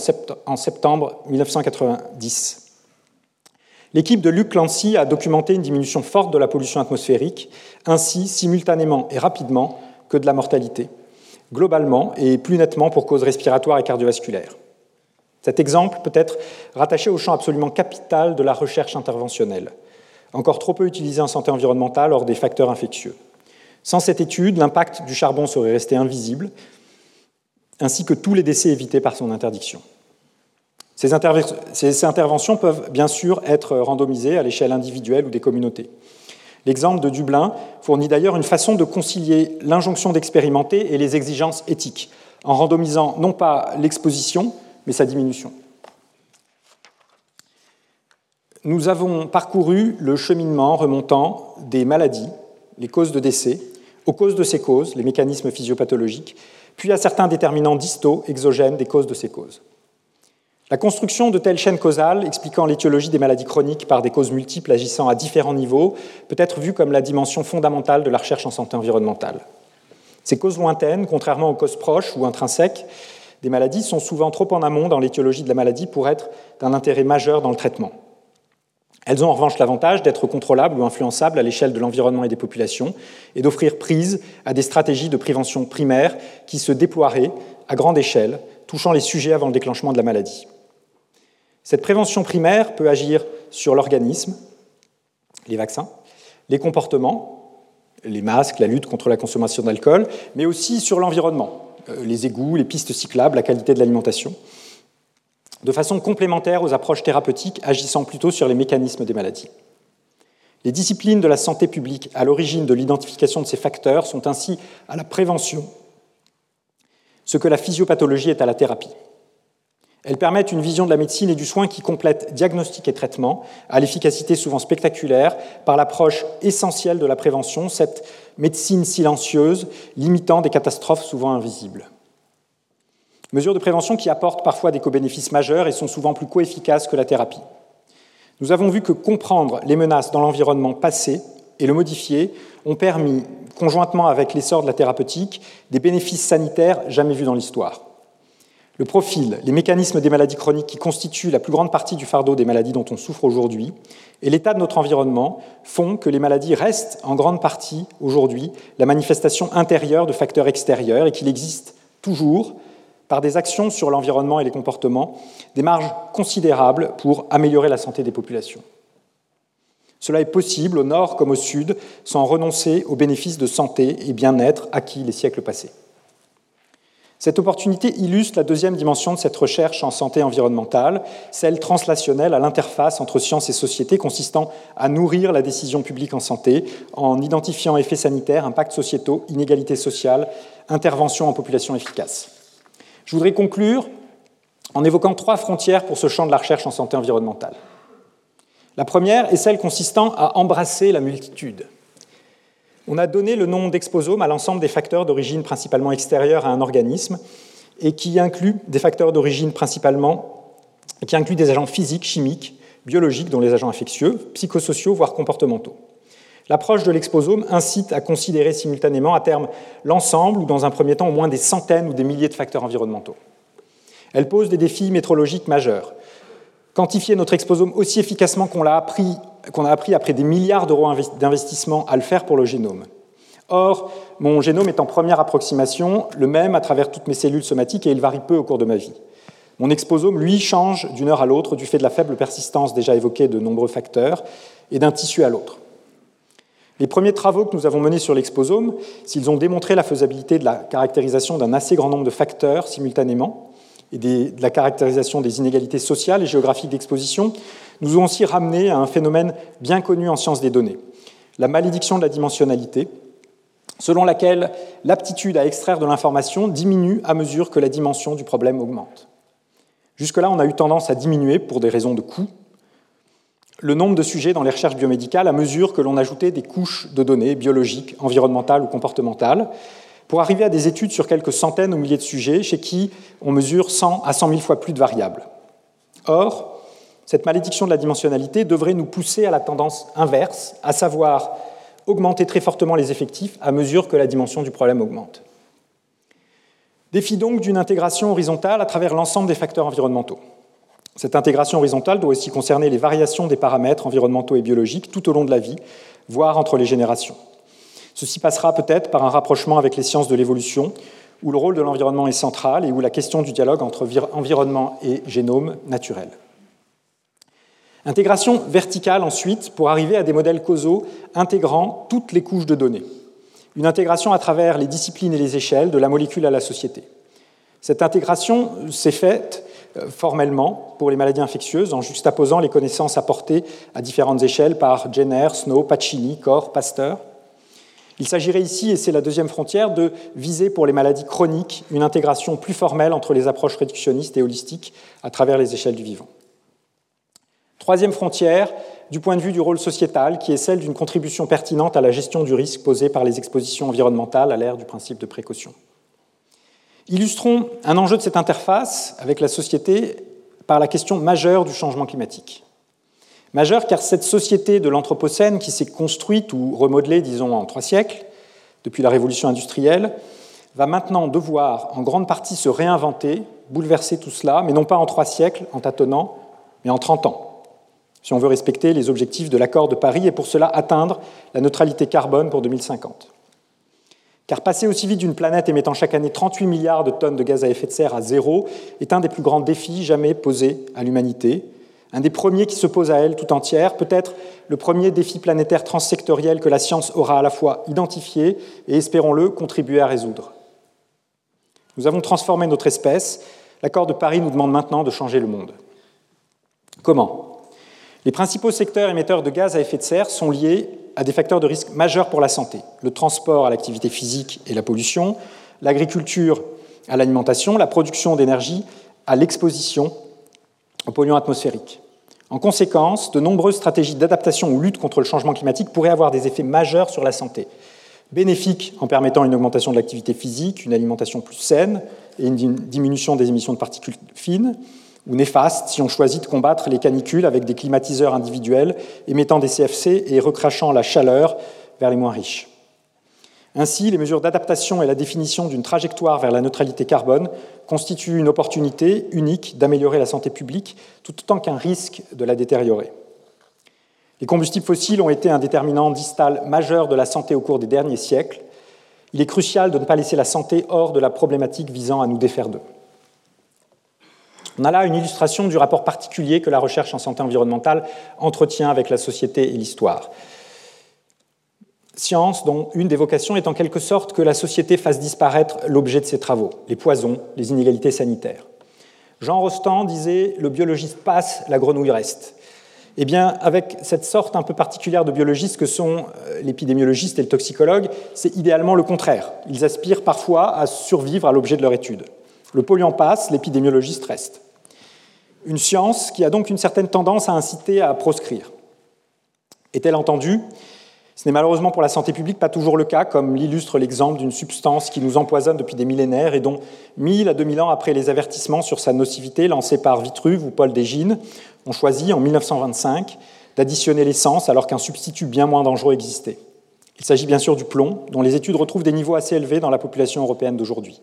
septembre 1990. L'équipe de Luc Clancy a documenté une diminution forte de la pollution atmosphérique, ainsi simultanément et rapidement que de la mortalité, globalement et plus nettement pour causes respiratoires et cardiovasculaires. Cet exemple peut être rattaché au champ absolument capital de la recherche interventionnelle encore trop peu utilisé en santé environnementale hors des facteurs infectieux. Sans cette étude, l'impact du charbon serait resté invisible, ainsi que tous les décès évités par son interdiction. Ces, interventions peuvent bien sûr être randomisées à l'échelle individuelle ou des communautés. L'exemple de Dublin fournit d'ailleurs une façon de concilier l'injonction d'expérimenter et les exigences éthiques, en randomisant non pas l'exposition, mais sa diminution nous avons parcouru le cheminement remontant des maladies, les causes de décès, aux causes de ces causes, les mécanismes physiopathologiques, puis à certains déterminants distaux, exogènes des causes de ces causes. La construction de telles chaînes causales expliquant l'étiologie des maladies chroniques par des causes multiples agissant à différents niveaux peut être vue comme la dimension fondamentale de la recherche en santé environnementale. Ces causes lointaines, contrairement aux causes proches ou intrinsèques des maladies, sont souvent trop en amont dans l'étiologie de la maladie pour être d'un intérêt majeur dans le traitement. Elles ont en revanche l'avantage d'être contrôlables ou influençables à l'échelle de l'environnement et des populations et d'offrir prise à des stratégies de prévention primaire qui se déploieraient à grande échelle, touchant les sujets avant le déclenchement de la maladie. Cette prévention primaire peut agir sur l'organisme, les vaccins, les comportements, les masques, la lutte contre la consommation d'alcool, mais aussi sur l'environnement, euh, les égouts, les pistes cyclables, la qualité de l'alimentation de façon complémentaire aux approches thérapeutiques agissant plutôt sur les mécanismes des maladies. Les disciplines de la santé publique à l'origine de l'identification de ces facteurs sont ainsi à la prévention ce que la physiopathologie est à la thérapie. Elles permettent une vision de la médecine et du soin qui complète diagnostic et traitement, à l'efficacité souvent spectaculaire, par l'approche essentielle de la prévention, cette médecine silencieuse limitant des catastrophes souvent invisibles. Mesures de prévention qui apportent parfois des co-bénéfices majeurs et sont souvent plus co-efficaces que la thérapie. Nous avons vu que comprendre les menaces dans l'environnement passé et le modifier ont permis, conjointement avec l'essor de la thérapeutique, des bénéfices sanitaires jamais vus dans l'histoire. Le profil, les mécanismes des maladies chroniques qui constituent la plus grande partie du fardeau des maladies dont on souffre aujourd'hui, et l'état de notre environnement font que les maladies restent en grande partie aujourd'hui la manifestation intérieure de facteurs extérieurs et qu'il existe toujours, par des actions sur l'environnement et les comportements, des marges considérables pour améliorer la santé des populations. Cela est possible au nord comme au sud sans renoncer aux bénéfices de santé et bien-être acquis les siècles passés. Cette opportunité illustre la deuxième dimension de cette recherche en santé environnementale, celle translationnelle à l'interface entre sciences et société, consistant à nourrir la décision publique en santé en identifiant effets sanitaires, impacts sociétaux, inégalités sociales, interventions en population efficace. Je voudrais conclure en évoquant trois frontières pour ce champ de la recherche en santé environnementale. La première est celle consistant à embrasser la multitude. On a donné le nom d'exposome à l'ensemble des facteurs d'origine principalement extérieure à un organisme et qui inclut des facteurs d'origine principalement, qui inclut des agents physiques, chimiques, biologiques, dont les agents infectieux, psychosociaux, voire comportementaux. L'approche de l'exposome incite à considérer simultanément à terme l'ensemble ou dans un premier temps au moins des centaines ou des milliers de facteurs environnementaux. Elle pose des défis métrologiques majeurs. Quantifier notre exposome aussi efficacement qu'on a appris après des milliards d'euros d'investissement à le faire pour le génome. Or, mon génome est en première approximation le même à travers toutes mes cellules somatiques et il varie peu au cours de ma vie. Mon exposome, lui, change d'une heure à l'autre du fait de la faible persistance déjà évoquée de nombreux facteurs et d'un tissu à l'autre. Les premiers travaux que nous avons menés sur l'exposome, s'ils ont démontré la faisabilité de la caractérisation d'un assez grand nombre de facteurs simultanément et de la caractérisation des inégalités sociales et géographiques d'exposition, nous ont aussi ramené à un phénomène bien connu en sciences des données, la malédiction de la dimensionnalité, selon laquelle l'aptitude à extraire de l'information diminue à mesure que la dimension du problème augmente. Jusque-là, on a eu tendance à diminuer, pour des raisons de coût, le nombre de sujets dans les recherches biomédicales à mesure que l'on ajoutait des couches de données biologiques, environnementales ou comportementales, pour arriver à des études sur quelques centaines ou milliers de sujets chez qui on mesure 100 à 100 000 fois plus de variables. Or, cette malédiction de la dimensionnalité devrait nous pousser à la tendance inverse, à savoir augmenter très fortement les effectifs à mesure que la dimension du problème augmente. Défi donc d'une intégration horizontale à travers l'ensemble des facteurs environnementaux. Cette intégration horizontale doit aussi concerner les variations des paramètres environnementaux et biologiques tout au long de la vie, voire entre les générations. Ceci passera peut-être par un rapprochement avec les sciences de l'évolution, où le rôle de l'environnement est central et où la question du dialogue entre environnement et génome naturel. Intégration verticale ensuite pour arriver à des modèles causaux intégrant toutes les couches de données. Une intégration à travers les disciplines et les échelles, de la molécule à la société. Cette intégration s'est faite formellement pour les maladies infectieuses en juxtaposant les connaissances apportées à différentes échelles par Jenner, Snow, Pacini, Corr, Pasteur. Il s'agirait ici, et c'est la deuxième frontière, de viser pour les maladies chroniques une intégration plus formelle entre les approches réductionnistes et holistiques à travers les échelles du vivant. Troisième frontière, du point de vue du rôle sociétal, qui est celle d'une contribution pertinente à la gestion du risque posé par les expositions environnementales à l'ère du principe de précaution. Illustrons un enjeu de cette interface avec la société par la question majeure du changement climatique. Majeure car cette société de l'Anthropocène qui s'est construite ou remodelée, disons, en trois siècles, depuis la révolution industrielle, va maintenant devoir en grande partie se réinventer, bouleverser tout cela, mais non pas en trois siècles, en tâtonnant, mais en 30 ans si on veut respecter les objectifs de l'accord de Paris et pour cela atteindre la neutralité carbone pour 2050. Car passer aussi vite d'une planète émettant chaque année 38 milliards de tonnes de gaz à effet de serre à zéro est un des plus grands défis jamais posés à l'humanité, un des premiers qui se pose à elle tout entière, peut-être le premier défi planétaire transsectoriel que la science aura à la fois identifié et, espérons-le, contribué à résoudre. Nous avons transformé notre espèce, l'accord de Paris nous demande maintenant de changer le monde. Comment? Les principaux secteurs émetteurs de gaz à effet de serre sont liés à des facteurs de risque majeurs pour la santé. Le transport à l'activité physique et la pollution, l'agriculture à l'alimentation, la production d'énergie à l'exposition aux polluants atmosphériques. En conséquence, de nombreuses stratégies d'adaptation ou lutte contre le changement climatique pourraient avoir des effets majeurs sur la santé. Bénéfiques en permettant une augmentation de l'activité physique, une alimentation plus saine et une diminution des émissions de particules fines, ou néfaste si on choisit de combattre les canicules avec des climatiseurs individuels émettant des CFC et recrachant la chaleur vers les moins riches. Ainsi, les mesures d'adaptation et la définition d'une trajectoire vers la neutralité carbone constituent une opportunité unique d'améliorer la santé publique, tout autant qu'un risque de la détériorer. Les combustibles fossiles ont été un déterminant distal majeur de la santé au cours des derniers siècles. Il est crucial de ne pas laisser la santé hors de la problématique visant à nous défaire d'eux. On a là une illustration du rapport particulier que la recherche en santé environnementale entretient avec la société et l'histoire science dont une des vocations est en quelque sorte que la société fasse disparaître l'objet de ses travaux, les poisons, les inégalités sanitaires. Jean Rostand disait Le biologiste passe, la grenouille reste. Eh bien, avec cette sorte un peu particulière de biologistes que sont euh, l'épidémiologiste et le toxicologue, c'est idéalement le contraire. Ils aspirent parfois à survivre à l'objet de leur étude. Le polluant passe, l'épidémiologiste reste. Une science qui a donc une certaine tendance à inciter à proscrire. Est-elle entendue? Ce n'est malheureusement pour la santé publique pas toujours le cas, comme l'illustre l'exemple d'une substance qui nous empoisonne depuis des millénaires et dont, 1000 à 2000 ans après les avertissements sur sa nocivité lancés par Vitruve ou Paul Dégine, on choisit en 1925 d'additionner l'essence alors qu'un substitut bien moins dangereux existait. Il s'agit bien sûr du plomb, dont les études retrouvent des niveaux assez élevés dans la population européenne d'aujourd'hui.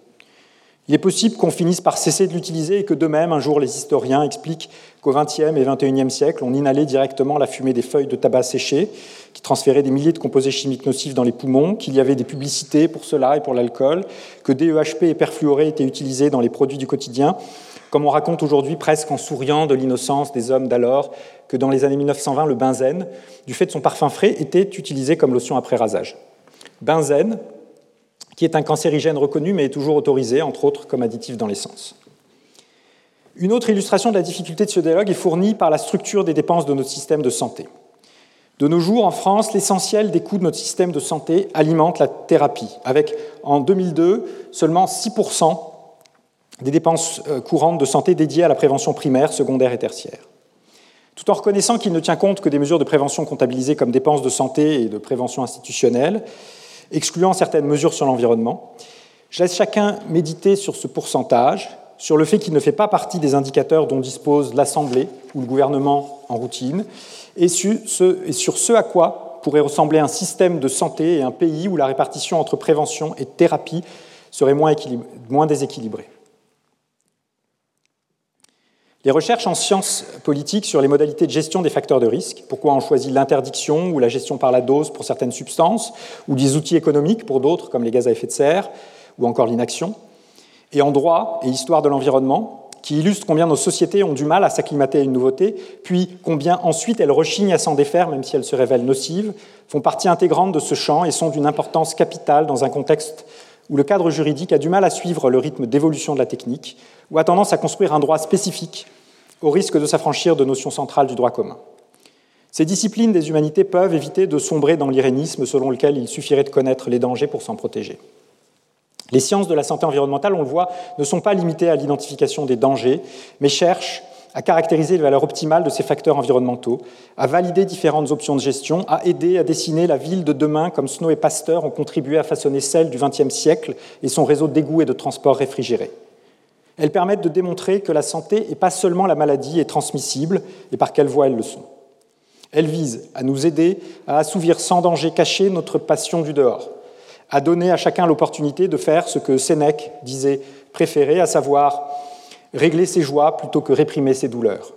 Il est possible qu'on finisse par cesser de l'utiliser et que de même, un jour, les historiens expliquent qu'au XXe et XXIe siècle, on inhalait directement la fumée des feuilles de tabac séchées, qui transféraient des milliers de composés chimiques nocifs dans les poumons, qu'il y avait des publicités pour cela et pour l'alcool, que DEHP et perfluoré étaient utilisés dans les produits du quotidien, comme on raconte aujourd'hui presque en souriant de l'innocence des hommes d'alors, que dans les années 1920, le benzène, du fait de son parfum frais, était utilisé comme lotion après rasage. Benzène, qui est un cancérigène reconnu mais est toujours autorisé, entre autres comme additif dans l'essence. Une autre illustration de la difficulté de ce dialogue est fournie par la structure des dépenses de notre système de santé. De nos jours, en France, l'essentiel des coûts de notre système de santé alimente la thérapie, avec en 2002 seulement 6% des dépenses euh, courantes de santé dédiées à la prévention primaire, secondaire et tertiaire. Tout en reconnaissant qu'il ne tient compte que des mesures de prévention comptabilisées comme dépenses de santé et de prévention institutionnelle, excluant certaines mesures sur l'environnement. Je laisse chacun méditer sur ce pourcentage, sur le fait qu'il ne fait pas partie des indicateurs dont dispose l'Assemblée ou le gouvernement en routine, et sur ce, à quoi pourrait ressembler un système de santé et un pays où la répartition entre prévention et thérapie serait moins, moins déséquilibrée. Les recherches en sciences politiques sur les modalités de gestion des facteurs de risque, pourquoi on choisit l'interdiction ou la gestion par la dose pour certaines substances, ou des outils économiques pour d'autres, comme les gaz à effet de serre, ou encore l'inaction, et en droit et histoire de l'environnement, qui illustrent combien nos sociétés ont du mal à s'acclimater à une nouveauté, puis combien ensuite elles rechignent à s'en défaire même si elles se révèlent nocives, font partie intégrante de ce champ et sont d'une importance capitale dans un contexte où le cadre juridique a du mal à suivre le rythme d'évolution de la technique, ou a tendance à construire un droit spécifique au risque de s'affranchir de notions centrales du droit commun. Ces disciplines des humanités peuvent éviter de sombrer dans l'irénisme selon lequel il suffirait de connaître les dangers pour s'en protéger. Les sciences de la santé environnementale, on le voit, ne sont pas limitées à l'identification des dangers, mais cherchent à caractériser les valeurs optimales de ces facteurs environnementaux, à valider différentes options de gestion, à aider à dessiner la ville de demain comme Snow et Pasteur ont contribué à façonner celle du XXe siècle et son réseau d'égouts et de transport réfrigérés. Elles permettent de démontrer que la santé n'est pas seulement la maladie est transmissible et par quelle voie elles le sont. Elles visent à nous aider à assouvir sans danger caché notre passion du dehors, à donner à chacun l'opportunité de faire ce que Sénèque disait préférer, à savoir régler ses joies plutôt que réprimer ses douleurs.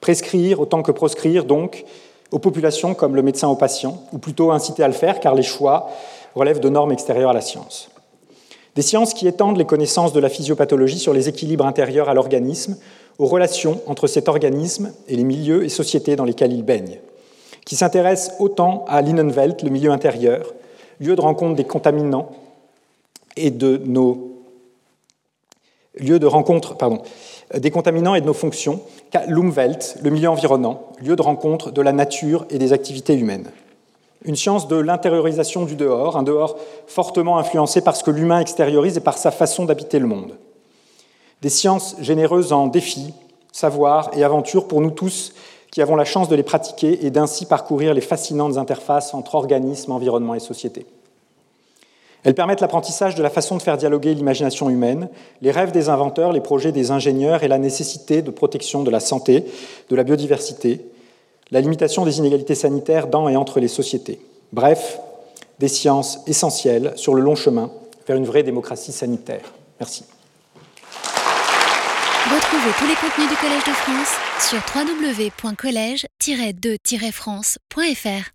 Prescrire autant que proscrire, donc, aux populations comme le médecin aux patients, ou plutôt inciter à le faire car les choix relèvent de normes extérieures à la science. Des sciences qui étendent les connaissances de la physiopathologie sur les équilibres intérieurs à l'organisme, aux relations entre cet organisme et les milieux et sociétés dans lesquels il baigne, qui s'intéressent autant à l'Innenwelt, le milieu intérieur, lieu de rencontre des contaminants et de nos lieu de rencontre pardon, des contaminants et de nos fonctions, qu'à l'Umwelt, le milieu environnant, lieu de rencontre de la nature et des activités humaines une science de l'intériorisation du dehors, un dehors fortement influencé par ce que l'humain extériorise et par sa façon d'habiter le monde. Des sciences généreuses en défis, savoir et aventure pour nous tous qui avons la chance de les pratiquer et d'ainsi parcourir les fascinantes interfaces entre organismes, environnement et société. Elles permettent l'apprentissage de la façon de faire dialoguer l'imagination humaine, les rêves des inventeurs, les projets des ingénieurs et la nécessité de protection de la santé, de la biodiversité, la limitation des inégalités sanitaires dans et entre les sociétés. Bref, des sciences essentielles sur le long chemin vers une vraie démocratie sanitaire. Merci. Retrouvez tous les contenus du Collège de France sur www.colège-2-france.fr.